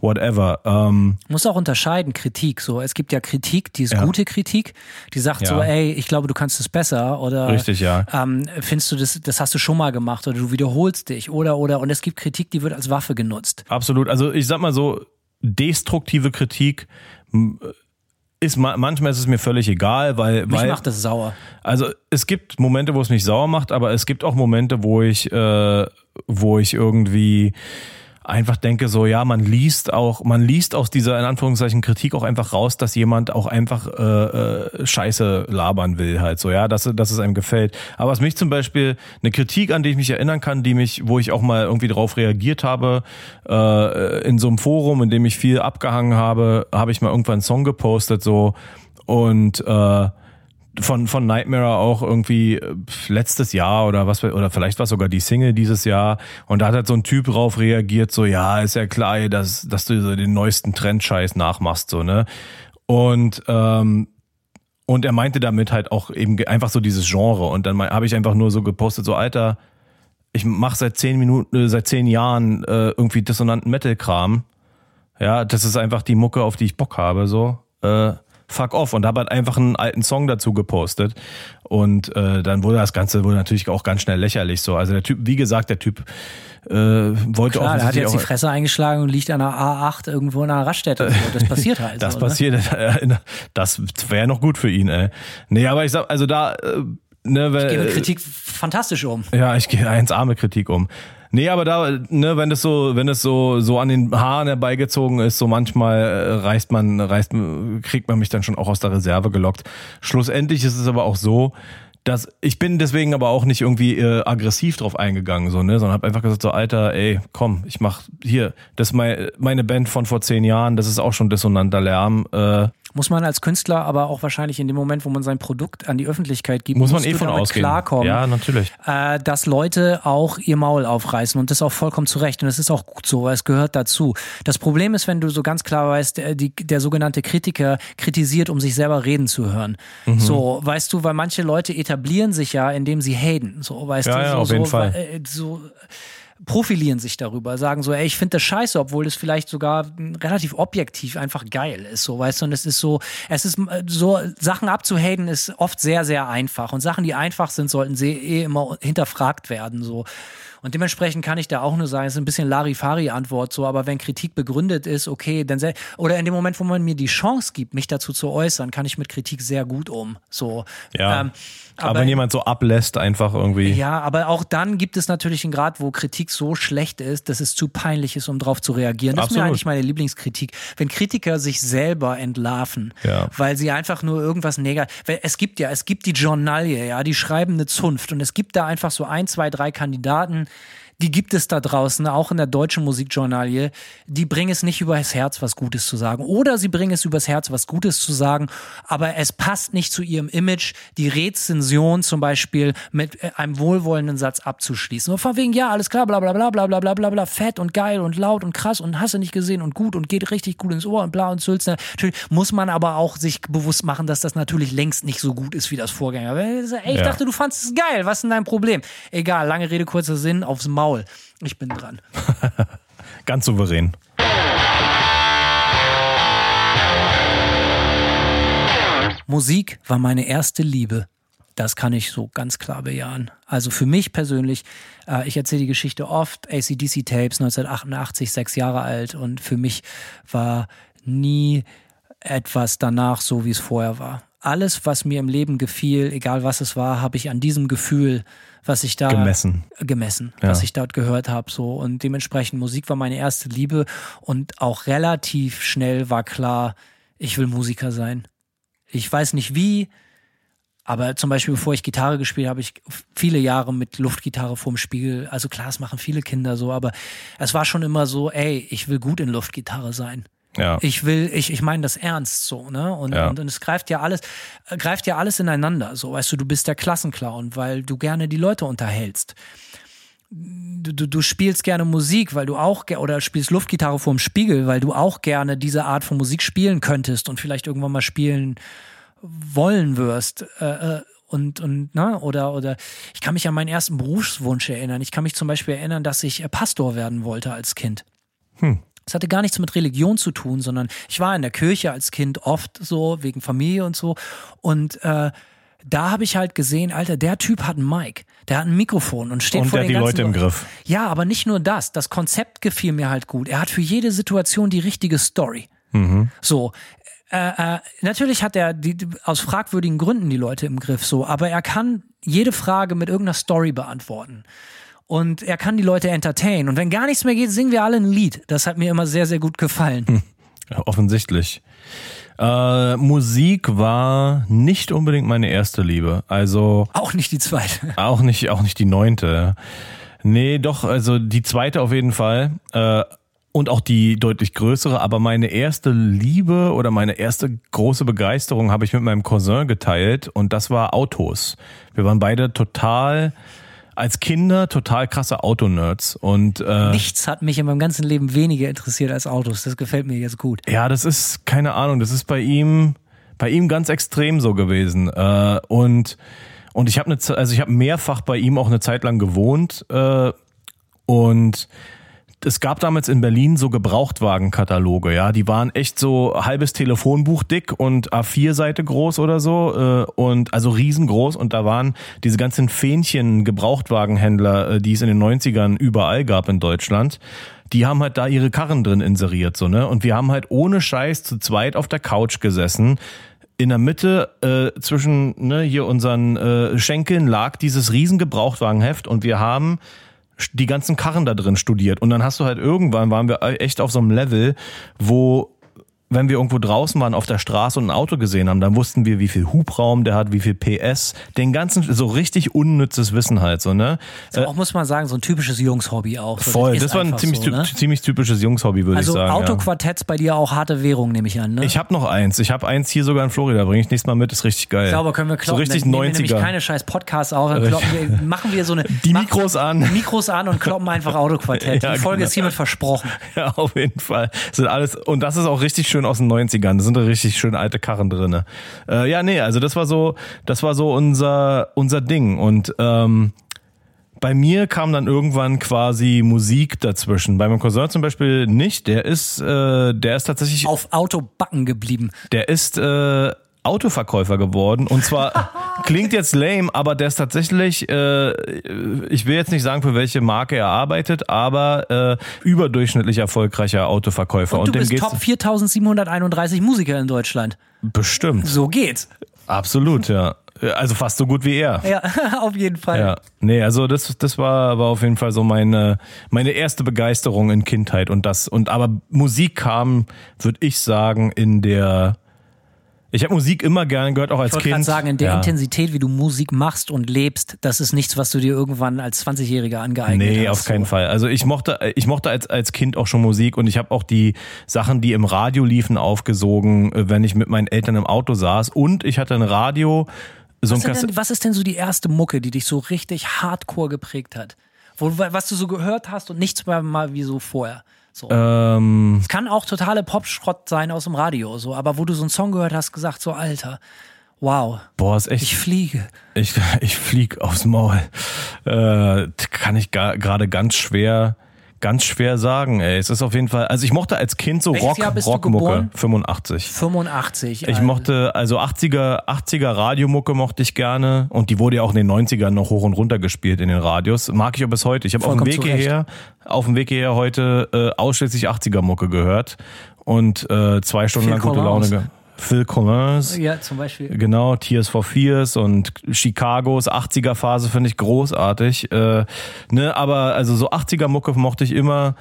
whatever. Ähm, Muss auch unterscheiden, Kritik. So, es gibt ja Kritik, die ist Ja. gute Kritik, die sagt Ja. so, ey, ich glaube, du kannst es besser oder Richtig, ja. ähm, findest du das, das hast du schon mal gemacht oder du wiederholst dich oder oder und es gibt Kritik, die wird als Waffe genutzt. Absolut. Also ich sag mal so, destruktive Kritik ist ma manchmal ist es mir völlig egal, weil, Mich weil macht das sauer. also es gibt Momente, wo es mich sauer macht, aber es gibt auch Momente, wo ich äh, wo ich irgendwie einfach denke so, ja, man liest auch, man liest aus dieser in Anführungszeichen Kritik auch einfach raus, dass jemand auch einfach äh, äh, Scheiße labern will halt so, ja, dass, dass es einem gefällt. Aber was mich zum Beispiel, eine Kritik, an die ich mich erinnern kann, die mich, wo ich auch mal irgendwie darauf reagiert habe, äh, in so einem Forum, in dem ich viel abgehangen habe, habe ich mal irgendwann einen Song gepostet so und äh, von, von Nightmare auch irgendwie äh, letztes Jahr oder was, oder vielleicht war sogar die Single dieses Jahr. Und da hat halt so ein Typ drauf reagiert, so, ja, ist ja klar, dass, dass du so den neuesten Trendscheiß nachmachst, so, ne? Und, ähm, und er meinte damit halt auch eben einfach so dieses Genre. Und dann habe ich einfach nur so gepostet, so, Alter, ich mache seit zehn Minuten, äh, seit zehn Jahren äh, irgendwie dissonanten Metal-Kram. Ja, das ist einfach die Mucke, auf die ich Bock habe, so. Äh, fuck off. Und habe halt einfach einen alten Song dazu gepostet. Und äh, dann wurde das Ganze wurde natürlich auch ganz schnell lächerlich so. Also der Typ, wie gesagt, der Typ äh, wollte Klar, der hat jetzt die auch, Fresse eingeschlagen und liegt an der A8 irgendwo in einer Raststätte. So. Das *laughs* passiert halt. das so, ne? passiert, *laughs* äh, das wäre noch gut für ihn, ey. Nee, aber ich sag, also da, äh, ne, weil, Ich gehe mit Kritik fantastisch um. Ja, ich gehe eins arme Kritik um. Nee, aber da, ne, wenn das so, wenn es so, so an den Haaren herbeigezogen ist, so manchmal äh, reißt man, reißt, kriegt man mich dann schon auch aus der Reserve gelockt. Schlussendlich ist es aber auch so, dass ich bin deswegen aber auch nicht irgendwie äh, aggressiv drauf eingegangen, so, ne, sondern habe einfach gesagt, so, Alter, ey, komm, ich mach hier, das ist mein, meine Band von vor zehn Jahren, das ist auch schon dissonanter Lärm, äh, Muss man als Künstler aber auch wahrscheinlich in dem Moment, wo man sein Produkt an die Öffentlichkeit gibt, Muss man eh von ausgehen. klarkommen, Ja, natürlich. äh, dass Leute auch ihr Maul aufreißen und das auch vollkommen zu Recht und das ist auch gut so, weil es gehört dazu. Das Problem ist, wenn du so ganz klar weißt, der, die, der sogenannte Kritiker kritisiert, um sich selber reden zu hören. Mhm. So, weißt du, weil manche Leute etablieren sich ja, indem sie haten. So, weißt Ja, du, ja, so, auf jeden so, Fall. äh, so profilieren sich darüber, sagen so, ey, ich finde das scheiße, obwohl es vielleicht sogar relativ objektiv einfach geil ist, so, weißt du, und es ist so, es ist äh, so, Sachen abzuhaten ist oft sehr, sehr einfach und Sachen, die einfach sind, sollten sie eh immer hinterfragt werden, so. Und dementsprechend kann ich da auch nur sagen, es ist ein bisschen Larifari-Antwort so, aber wenn Kritik begründet ist, okay, dann oder in dem Moment, wo man mir die Chance gibt, mich dazu zu äußern, kann ich mit Kritik sehr gut um. So. Ja. Ähm, aber, wenn jemand so ablässt, einfach irgendwie. ja, aber auch dann gibt es natürlich einen Grad, wo Kritik so schlecht ist, dass es zu peinlich ist, um darauf zu reagieren. Das ist Absolut. mir eigentlich meine Lieblingskritik. Wenn Kritiker sich selber entlarven, Ja. weil sie einfach nur irgendwas negativ. Es gibt ja, es gibt die Journalie, ja, die schreiben eine Zunft und es gibt da einfach so ein, zwei, drei Kandidaten, die gibt es da draußen, auch in der deutschen Musikjournalie, die bringen es nicht übers Herz, was Gutes zu sagen. Oder sie bringen es übers Herz, was Gutes zu sagen, aber es passt nicht zu ihrem Image, die Rezension zum Beispiel mit äh, einem wohlwollenden Satz abzuschließen. Nur von wegen, ja, alles klar, bla bla bla bla bla bla bla bla, fett und geil und laut und krass und hast du nicht gesehen und gut und geht richtig gut ins Ohr und bla und Sülz. Natürlich muss man aber auch sich bewusst machen, dass das natürlich längst nicht so gut ist wie das Vorgänger. Ey, ich Ja. dachte, du fandest es geil, was ist denn dein Problem? Egal, lange Rede, kurzer Sinn, aufs Maul. Ich bin dran. *laughs* Ganz souverän. Musik war meine erste Liebe. Das kann ich so ganz klar bejahen. Also für mich persönlich, äh, ich erzähle die Geschichte oft, ACDC-Tapes 1988, sechs Jahre alt und für mich war nie etwas danach so, wie es vorher war. Alles, was mir im Leben gefiel, egal was es war, habe ich an diesem Gefühl, was ich da Gemessen. gemessen, Ja. was ich dort gehört habe. So und dementsprechend Musik war meine erste Liebe und auch relativ schnell war klar, ich will Musiker sein. Ich weiß nicht wie, aber zum Beispiel, bevor ich Gitarre gespielt habe, ich viele Jahre mit Luftgitarre vorm Spiegel. Also klar, es machen viele Kinder so, aber es war schon immer so, ey, ich will gut in Luftgitarre sein. Ja. Ich will, ich, ich meine das ernst so, ne? Und, Ja. und, und es greift ja alles, äh, greift ja alles ineinander. So, weißt du, du bist der Klassenclown, weil du gerne die Leute unterhältst. Du, du, du spielst gerne Musik, weil du auch oder spielst Luftgitarre vorm Spiegel, weil du auch gerne diese Art von Musik spielen könntest und vielleicht irgendwann mal spielen wollen wirst. Äh, äh, und, und, ne, oder, oder ich kann mich an meinen ersten Berufswunsch erinnern. Ich kann mich zum Beispiel erinnern, dass ich äh, Pastor werden wollte als Kind. Es hatte gar nichts mit Religion zu tun, sondern ich war in der Kirche als Kind oft so, wegen Familie und so. Und äh, da habe ich halt gesehen, Alter, der Typ hat einen Mic, der hat ein Mikrofon und steht Und vor der hat den die ganzen Leute im Griff. Ja, aber nicht nur das. Das Konzept gefiel mir halt gut. Er hat für jede Situation die richtige Story. So. Äh, äh, natürlich hat er die- aus fragwürdigen Gründen die Leute im Griff, so, aber er kann jede Frage mit irgendeiner Story beantworten. Und er kann die Leute entertainen. Und wenn gar nichts mehr geht, singen wir alle ein Lied. Das hat mir immer sehr, sehr gut gefallen. Ja, offensichtlich. Äh, Musik war nicht unbedingt meine erste Liebe. Also Auch nicht die zweite. *laughs* auch nicht, auch nicht die neunte. Nee, doch, also die zweite auf jeden Fall. Äh, und auch die deutlich größere, aber meine erste Liebe oder meine erste große Begeisterung habe ich mit meinem Cousin geteilt und das war Autos. Wir waren beide total, als Kinder total krasse Autonerds und äh, Nichts hat mich in meinem ganzen Leben weniger interessiert als Autos. Das gefällt mir jetzt gut. Ja, das ist keine Ahnung. Das ist bei ihm, bei ihm ganz extrem so gewesen. Äh, und und ich habe eine, also ich habe mehrfach bei ihm auch eine Zeit lang gewohnt. Äh, und es gab damals in Berlin so Gebrauchtwagenkataloge, ja, die waren echt so halbes Telefonbuch dick und A4-Seite groß oder so äh, und also riesengroß und da waren diese ganzen Fähnchen Gebrauchtwagenhändler, äh, die es in den 90ern überall gab in Deutschland. Die haben halt da ihre Karren drin inseriert, so, ne? Und wir haben halt ohne Scheiß zu zweit auf der Couch gesessen. In der Mitte äh, zwischen ne, hier unseren äh, Schenkeln lag dieses riesen Gebrauchtwagenheft und wir haben die ganzen Karren da drin studiert. Und dann hast du halt irgendwann, waren wir echt auf so einem Level, wo wenn wir irgendwo draußen waren auf der Straße und ein Auto gesehen haben, dann wussten wir, wie viel Hubraum der hat, wie viel PS, den ganzen, so richtig unnützes Wissen halt, so, ne? So auch muss man sagen, so ein typisches Jungs-Hobby auch. So, Voll, das war ein ziemlich, so, ne? ziemlich typisches Jungs-Hobby, würde ich Also sagen. ja. Autoquartetts bei dir auch harte Währung, nehme ich an, ne? Ich habe noch eins. Ich habe eins hier sogar in Florida. Bringe ich nächstes Mal mit. Ist richtig geil. Sauber können wir kloppen. So richtig dann nehmen wir nämlich 90er. keine scheiß Podcasts auf. Dann kloppen wir, machen wir so eine Die Mikros an. Mikros an und kloppen einfach Autoquartett. *laughs* Ja, Die Folge genau. ist hiermit versprochen. *laughs* Ja, auf jeden Fall. Das sind alles, und das ist auch richtig schön aus den 90ern. Da sind da richtig schön alte Karren drinne. Äh, ja, nee, also das war so, das war so unser, unser Ding. Und ähm, bei mir kam dann irgendwann quasi Musik dazwischen. Bei meinem Cousin zum Beispiel nicht. Der ist, äh, der ist tatsächlich Auf Autobacken geblieben. Der ist äh, Autoverkäufer geworden und zwar *laughs* klingt jetzt lame, aber der ist tatsächlich, äh, ich will jetzt nicht sagen, für welche Marke er arbeitet, aber äh, überdurchschnittlich erfolgreicher Autoverkäufer. Und, du dem bist Top 4731 Musiker in Deutschland. bestimmt, So geht's. absolut, ja. Also fast so gut wie er. Ja, *laughs* auf jeden Fall. Ja, nee, also das, das war, war auf jeden Fall so meine, meine erste Begeisterung in Kindheit und das, und aber Musik kam, würde ich sagen, in der, ich habe Musik immer gerne gehört, auch als Ich Kind. gerade sagen, in der ja. Intensität, wie du Musik machst und lebst, das ist nichts, was du dir irgendwann als 20-Jähriger angeeignet hast. Nee, auf keinen so. Fall. Also ich mochte, ich mochte als, als Kind auch schon Musik und ich habe auch die Sachen, die im Radio liefen, aufgesogen, äh, wenn ich mit meinen Eltern im Auto saß. Und ich hatte ein Radio, so ein Was, Kassett. denn, was ist denn so die erste Mucke, die dich so richtig hardcore geprägt hat? Wo, was du so gehört hast und nichts mehr mal wie so vorher. So. Ähm, Es kann auch totale Popschrott sein aus dem Radio, so, aber wo du so einen Song gehört hast, gesagt, so, Alter, wow, boah, ist echt. ich fliege. Ich, *laughs* ich flieg aufs Maul. Äh, kann ich gerade ganz schwer, ganz schwer sagen. Ey, es ist auf jeden Fall. Also ich mochte als Kind so Welches Rock, Jahr bist du Rockmucke. geboren? 85. 85. Ich also, mochte, also 80er, 80er Radiomucke mochte ich gerne und die wurde ja auch in den 90ern noch hoch und runter gespielt in den Radios. Mag ich auch bis heute. Ich habe auf dem Weg hierher, auf dem Weg hierher heute äh, ausschließlich 80er Mucke gehört und äh, zwei Stunden Phil lang gute Laune. Phil Collins. Ja, zum Beispiel. Genau, Tears for Fears und Chicagos 80er Phase finde ich großartig. Äh, ne, aber also so 80er Mucke mochte ich immer.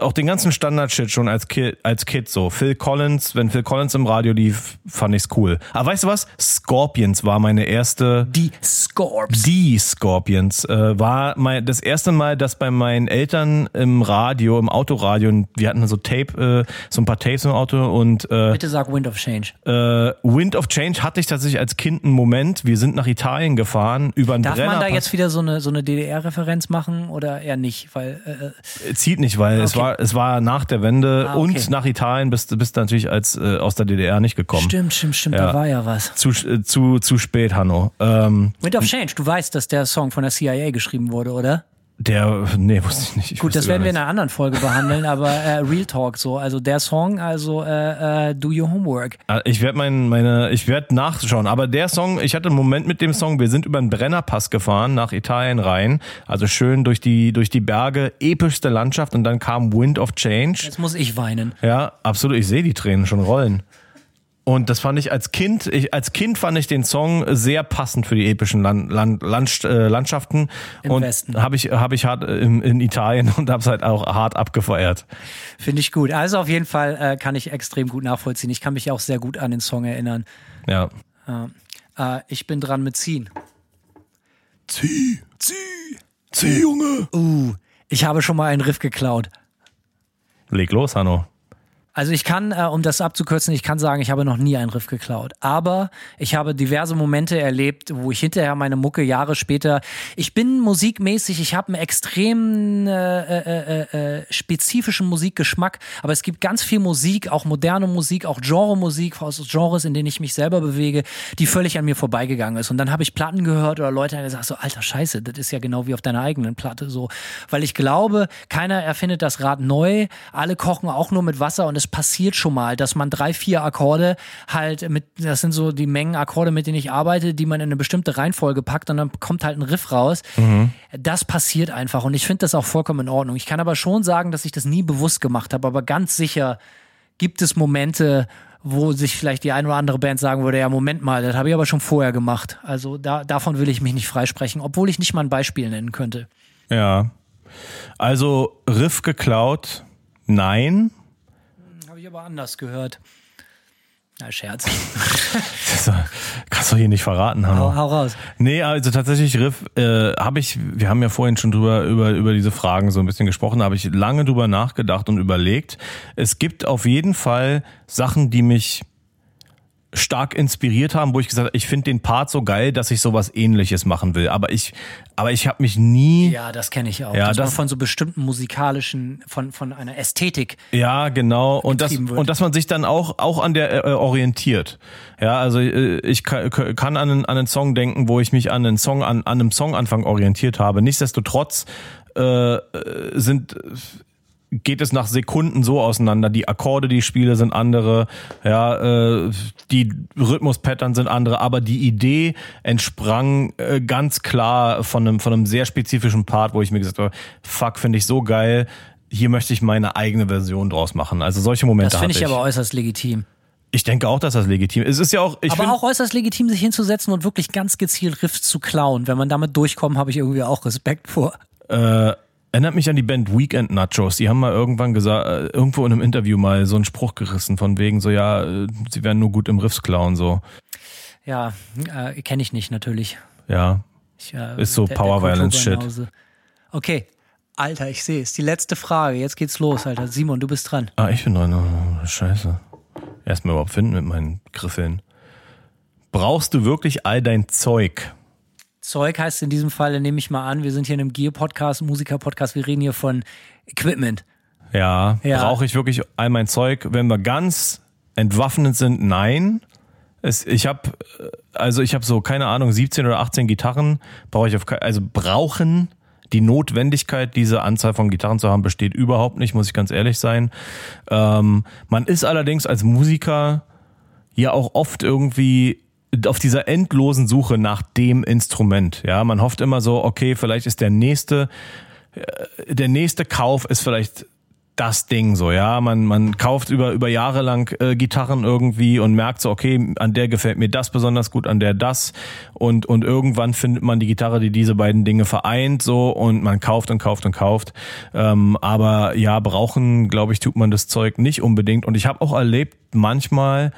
Auch den ganzen Standard-Shit schon als Kid, als Kid so. Phil Collins, wenn Phil Collins im Radio lief, fand ich's cool. Aber weißt du was? Scorpions war meine erste Die Scorps. die Scorpions äh, war mein, das erste Mal, dass bei meinen Eltern im Radio, im Autoradio, und wir hatten so Tape, äh, so ein paar Tapes im Auto und äh, Bitte sag Wind of Change. äh, Wind of Change hatte ich tatsächlich als Kind einen Moment. Wir sind nach Italien gefahren über einen Darf man da Brennerpass. jetzt wieder so eine, so eine DDR-Referenz machen oder eher nicht? Weil äh, Zieht nicht, weil es Okay. War es war nach der Wende Ah, okay. und nach Italien bist du bist natürlich als äh, aus der DDR nicht gekommen. stimmt, stimmt, stimmt, Ja. da war ja was. Zu, äh, zu, zu spät, Hanno. Ähm, Wind of Change, du weißt, dass der Song von der CIA geschrieben wurde, oder? Der, nee, wusste ich nicht. Ich Gut, das werden wir in einer anderen Folge behandeln, *laughs* aber äh, Real Talk so. Also der Song, also äh, äh, Do Your Homework. Ah, Ich werde mein, meine, ich werde nachschauen. Aber der Song, ich hatte einen Moment mit dem Song. Wir sind über den Brennerpass gefahren nach Italien rein, also schön durch die durch die Berge, epischste Landschaft und dann kam Wind of Change. Jetzt muss ich weinen. Ja, absolut. Ich sehe die Tränen schon rollen. Und das fand ich als Kind, ich, als Kind fand ich den Song sehr passend für die epischen Land, Land, Land, äh, Landschaften. Im und Westen. habe ich, habe ich hart äh, in, in Italien *laughs* und habe es halt auch hart abgefeiert. Finde ich gut. Also auf jeden Fall äh, kann ich extrem gut nachvollziehen. Ich kann mich auch sehr gut an den Song erinnern. Ja. Äh, ich bin dran mit Ziehen. Zieh, zieh, zieh, Junge. Uh, ich habe schon mal einen Riff geklaut. Leg los, Hanno. Also ich kann, äh, um das abzukürzen, ich kann sagen, ich habe noch nie einen Riff geklaut. Aber ich habe diverse Momente erlebt, wo ich hinterher meine Mucke Jahre später. Ich bin musikmäßig, ich habe einen extrem äh, äh, äh, äh, spezifischen Musikgeschmack, aber es gibt ganz viel Musik, auch moderne Musik, auch Genre-Musik aus Genres, in denen ich mich selber bewege, die völlig an mir vorbeigegangen ist. Und dann habe ich Platten gehört oder Leute haben gesagt, so alter Scheiße, das ist ja genau wie auf deiner eigenen Platte so. Weil ich glaube, keiner erfindet das Rad neu, alle kochen auch nur mit Wasser und es passiert schon mal, dass man drei, vier Akkorde halt mit, das sind so die Mengen Akkorde, mit denen ich arbeite, die man in eine bestimmte Reihenfolge packt und dann kommt halt ein Riff raus. Das passiert einfach und ich finde das auch vollkommen in Ordnung. Ich kann aber schon sagen, dass ich das nie bewusst gemacht habe, aber ganz sicher gibt es Momente, wo sich vielleicht die eine oder andere Band sagen würde, ja, Moment mal, das habe ich aber schon vorher gemacht. Also da, davon will ich mich nicht freisprechen, obwohl ich nicht mal ein Beispiel nennen könnte. Ja. Also Riff geklaut, nein. Aber anders gehört. Na, Scherz. *laughs* Das kannst du hier nicht verraten, Hanno. hau, hau raus. Nee, also tatsächlich, Riff, äh, habe ich, wir haben ja vorhin schon drüber, über, über diese Fragen so ein bisschen gesprochen, habe ich lange drüber nachgedacht und überlegt. Es gibt auf jeden Fall Sachen, die mich stark inspiriert haben, wo ich gesagt habe, ich finde den Part so geil, dass ich sowas ähnliches machen will. Aber ich, aber ich habe mich nie. Ja, das kenne ich auch. Ja, dass man das- von so bestimmten musikalischen, von, von einer Ästhetik. Ja, genau. Und das, wird. und dass man sich dann auch, auch an der äh, orientiert. Ja, also äh, ich kann, kann an, einen, an einen Song denken, wo ich mich an einen Song, an, an einem Songanfang orientiert habe. Nichtsdestotrotz äh, äh, sind geht es nach Sekunden so auseinander. Die Akkorde, die ich spiele, sind andere, ja, äh, die Rhythmus-Pattern sind andere, aber die Idee entsprang äh, ganz klar von einem, von einem sehr spezifischen Part, wo ich mir gesagt habe, fuck, finde ich so geil, hier möchte ich meine eigene Version draus machen. Also solche Momente Das finde ich ich. aber äußerst legitim. ich denke auch, dass das legitim ist. Es ist ja auch, ich aber auch äußerst legitim, sich hinzusetzen und wirklich ganz gezielt Riffs zu klauen. Wenn man damit durchkommt, habe ich irgendwie auch Respekt vor. äh, erinnert mich an die Band Weekend Nachos. Die haben mal irgendwann gesagt, äh, irgendwo in einem Interview mal so einen Spruch gerissen von wegen so, ja, äh, sie wären nur gut im Riffs klauen, so. Ja, äh, kenne ich nicht natürlich. Ja. Ich, äh, Ist so Power Violence Shit. Okay. Alter, ich sehe es. Die letzte Frage. Jetzt geht's los, Alter. Simon, du bist dran. Ah, ich bin dran. Oh, scheiße. Erstmal überhaupt finden mit meinen Griffeln. Brauchst du wirklich all dein Zeug? Zeug heißt in diesem Fall, nehme ich mal an, wir sind hier in einem Gear-Podcast, Musiker-Podcast, wir reden hier von Equipment. Ja. Ja. Brauche ich wirklich all mein Zeug? Wenn wir ganz entwaffnet sind, nein. Es, ich habe also ich habe so keine Ahnung 17 oder 18 Gitarren brauche ich auf also brauchen die Notwendigkeit diese Anzahl von Gitarren zu haben besteht überhaupt nicht muss ich ganz ehrlich sein ähm, man ist allerdings als Musiker ja auch oft irgendwie auf dieser endlosen Suche nach dem Instrument ja man hofft immer so okay vielleicht ist der nächste äh, der nächste Kauf ist vielleicht das Ding so, ja. Man, man kauft über, über Jahre lang äh, Gitarren irgendwie und merkt so, okay, an der gefällt mir das besonders gut, an der das. Und, und irgendwann findet man die Gitarre, die diese beiden Dinge vereint, so, und man kauft und kauft und kauft. Ähm, aber ja, brauchen, glaube ich, tut man das Zeug nicht unbedingt. Und ich habe auch erlebt, manchmal,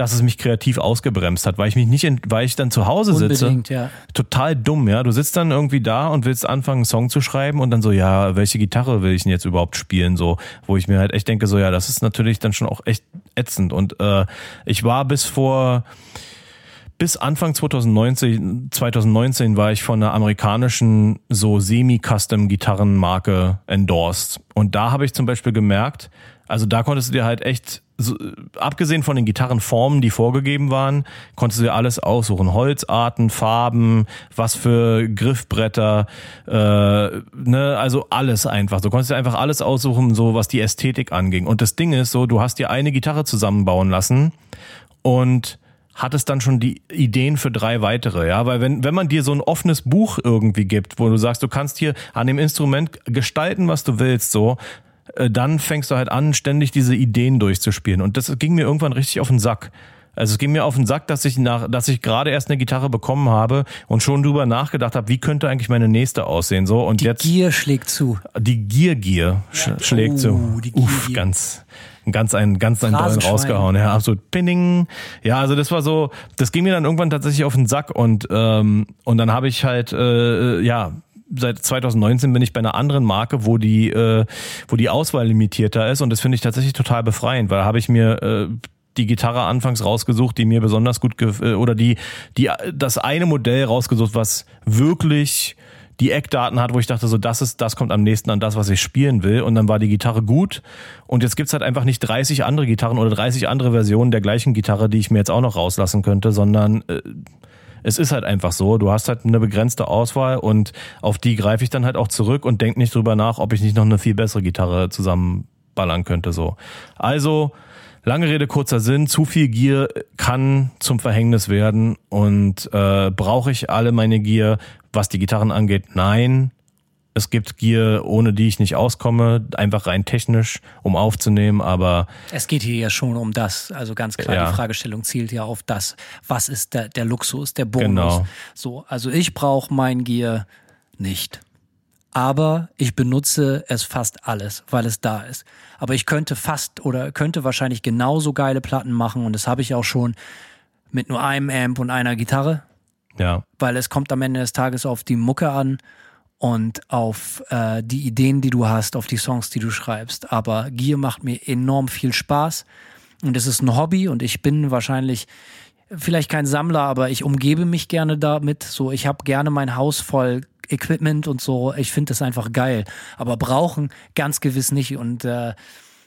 dass es mich kreativ ausgebremst hat, weil ich mich nicht, in, weil ich dann zu Hause sitze Unbedingt, ja. total dumm, ja. Du sitzt dann irgendwie da und willst anfangen, einen Song zu schreiben und dann so, ja, welche Gitarre will ich denn jetzt überhaupt spielen? So, wo ich mir halt echt denke, so, ja, das ist natürlich dann schon auch echt ätzend. Und äh, ich war bis vor bis Anfang 2019, 2019 war ich von einer amerikanischen so semi-custom-Gitarrenmarke endorsed. Und da habe ich zum Beispiel gemerkt, also da konntest du dir halt echt, so, abgesehen von den Gitarrenformen, die vorgegeben waren, konntest du dir alles aussuchen. Holzarten, Farben, was für Griffbretter, äh, ne, also alles einfach. Du konntest dir einfach alles aussuchen, so was die Ästhetik anging. Und das Ding ist so, du hast dir eine Gitarre zusammenbauen lassen und hattest dann schon die Ideen für drei weitere, ja, weil wenn, wenn man dir so ein offenes Buch irgendwie gibt, wo du sagst, du kannst hier an dem Instrument gestalten, was du willst, so, dann fängst du halt an, ständig diese Ideen durchzuspielen. Und das ging mir irgendwann richtig auf den Sack. Also es ging mir auf den Sack, dass ich nach, dass ich gerade erst eine Gitarre bekommen habe und schon drüber nachgedacht habe, wie könnte eigentlich meine nächste aussehen, so und Die jetzt Gier schlägt zu. die Gier Gier sch schlägt so. Oh, die Gier Uff, Gier. ganz ganz einen ganz einen dollen rausgehauen. Ja, absolut. Pinning. Ja, also das war so, das ging mir dann irgendwann tatsächlich auf den Sack und ähm, und dann habe ich halt äh, ja seit 2019 bin ich bei einer anderen Marke, wo die äh, wo die Auswahl limitierter ist und das finde ich tatsächlich total befreiend, weil habe ich mir äh, die Gitarre anfangs rausgesucht, die mir besonders gut gef äh, oder die die das eine Modell rausgesucht, was wirklich die Eckdaten hat, wo ich dachte, so das ist, das kommt am nächsten an das, was ich spielen will. Und dann war die Gitarre gut. Und jetzt gibt's halt einfach nicht 30 andere Gitarren oder 30 andere Versionen der gleichen Gitarre, die ich mir jetzt auch noch rauslassen könnte, sondern äh, es ist halt einfach so. Du hast halt eine begrenzte Auswahl und auf die greife ich dann halt auch zurück und denk nicht drüber nach, ob ich nicht noch eine viel bessere Gitarre zusammenballern könnte. So. Also, lange Rede, kurzer Sinn, zu viel Gier kann zum Verhängnis werden und äh, brauche ich alle meine Gier, was die Gitarren angeht? Nein. Es gibt Gier, ohne die ich nicht auskomme, einfach rein technisch, um aufzunehmen, aber Es geht hier ja schon um das. Also ganz klar, Ja. die Fragestellung zielt ja auf das. Was ist der, der Luxus, der Bonus? Genau. So, also ich brauche mein Gear nicht. aber ich benutze es fast alles, weil es da ist. Aber ich könnte fast oder könnte wahrscheinlich genauso geile Platten machen und das habe ich auch schon mit nur einem Amp und einer Gitarre, Ja. weil es kommt am Ende des Tages auf die Mucke an und auf äh, die Ideen, die du hast, auf die Songs, die du schreibst. Aber Gear macht mir enorm viel Spaß und es ist ein Hobby und ich bin wahrscheinlich vielleicht kein Sammler, aber ich umgebe mich gerne damit. So, ich habe gerne mein Haus voll Equipment und so. Ich finde das einfach geil. Aber brauchen ganz gewiss nicht. Und äh,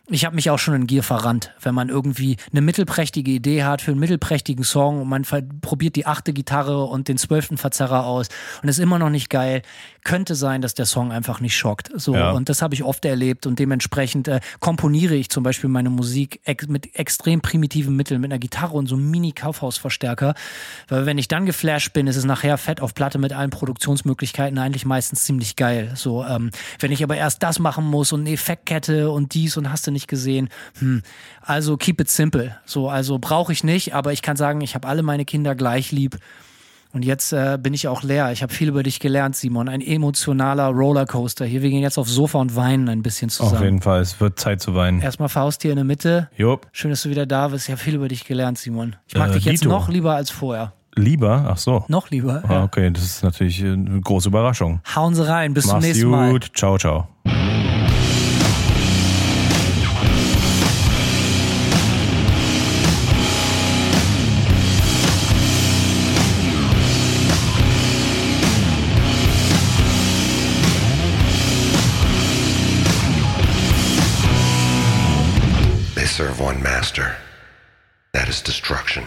ich habe mich auch schon in Gier verrannt, wenn man irgendwie eine mittelprächtige Idee hat für einen mittelprächtigen Song und man probiert die achte Gitarre und den zwölften Verzerrer aus und ist immer noch nicht geil. Könnte sein, dass der Song einfach nicht schockt. So Ja. und das habe ich oft erlebt und dementsprechend äh, komponiere ich zum Beispiel meine Musik ex mit extrem primitiven Mitteln, mit einer Gitarre und so einem Mini-Kaufhausverstärker. Weil wenn ich dann geflasht bin, ist es nachher fett auf Platte mit allen Produktionsmöglichkeiten eigentlich meistens ziemlich geil. So, ähm, wenn ich aber erst das machen muss und eine Effektkette und dies und hast du nicht gesehen, hm, also keep it simple. So, also brauche ich nicht, aber ich kann sagen, ich habe alle meine Kinder gleich lieb. Und jetzt äh, bin ich auch leer. Ich habe viel über dich gelernt, Simon. Ein emotionaler Rollercoaster. Hier, wir gehen jetzt aufs Sofa und weinen ein bisschen Auf zusammen. jeden Fall. Es wird Zeit zu weinen. Erstmal Faust hier in der Mitte. Jupp. Schön, dass du wieder da bist. Ich habe viel über dich gelernt, Simon. Ich mag Äh, dich jetzt Dito. noch lieber als vorher. Lieber? Ach so. Noch lieber. Ah, okay, das ist natürlich äh, eine große Überraschung. Hauen Sie rein. Bis zum Mach's nächsten Mal. gut. Ciao, ciao. Master. That is destruction.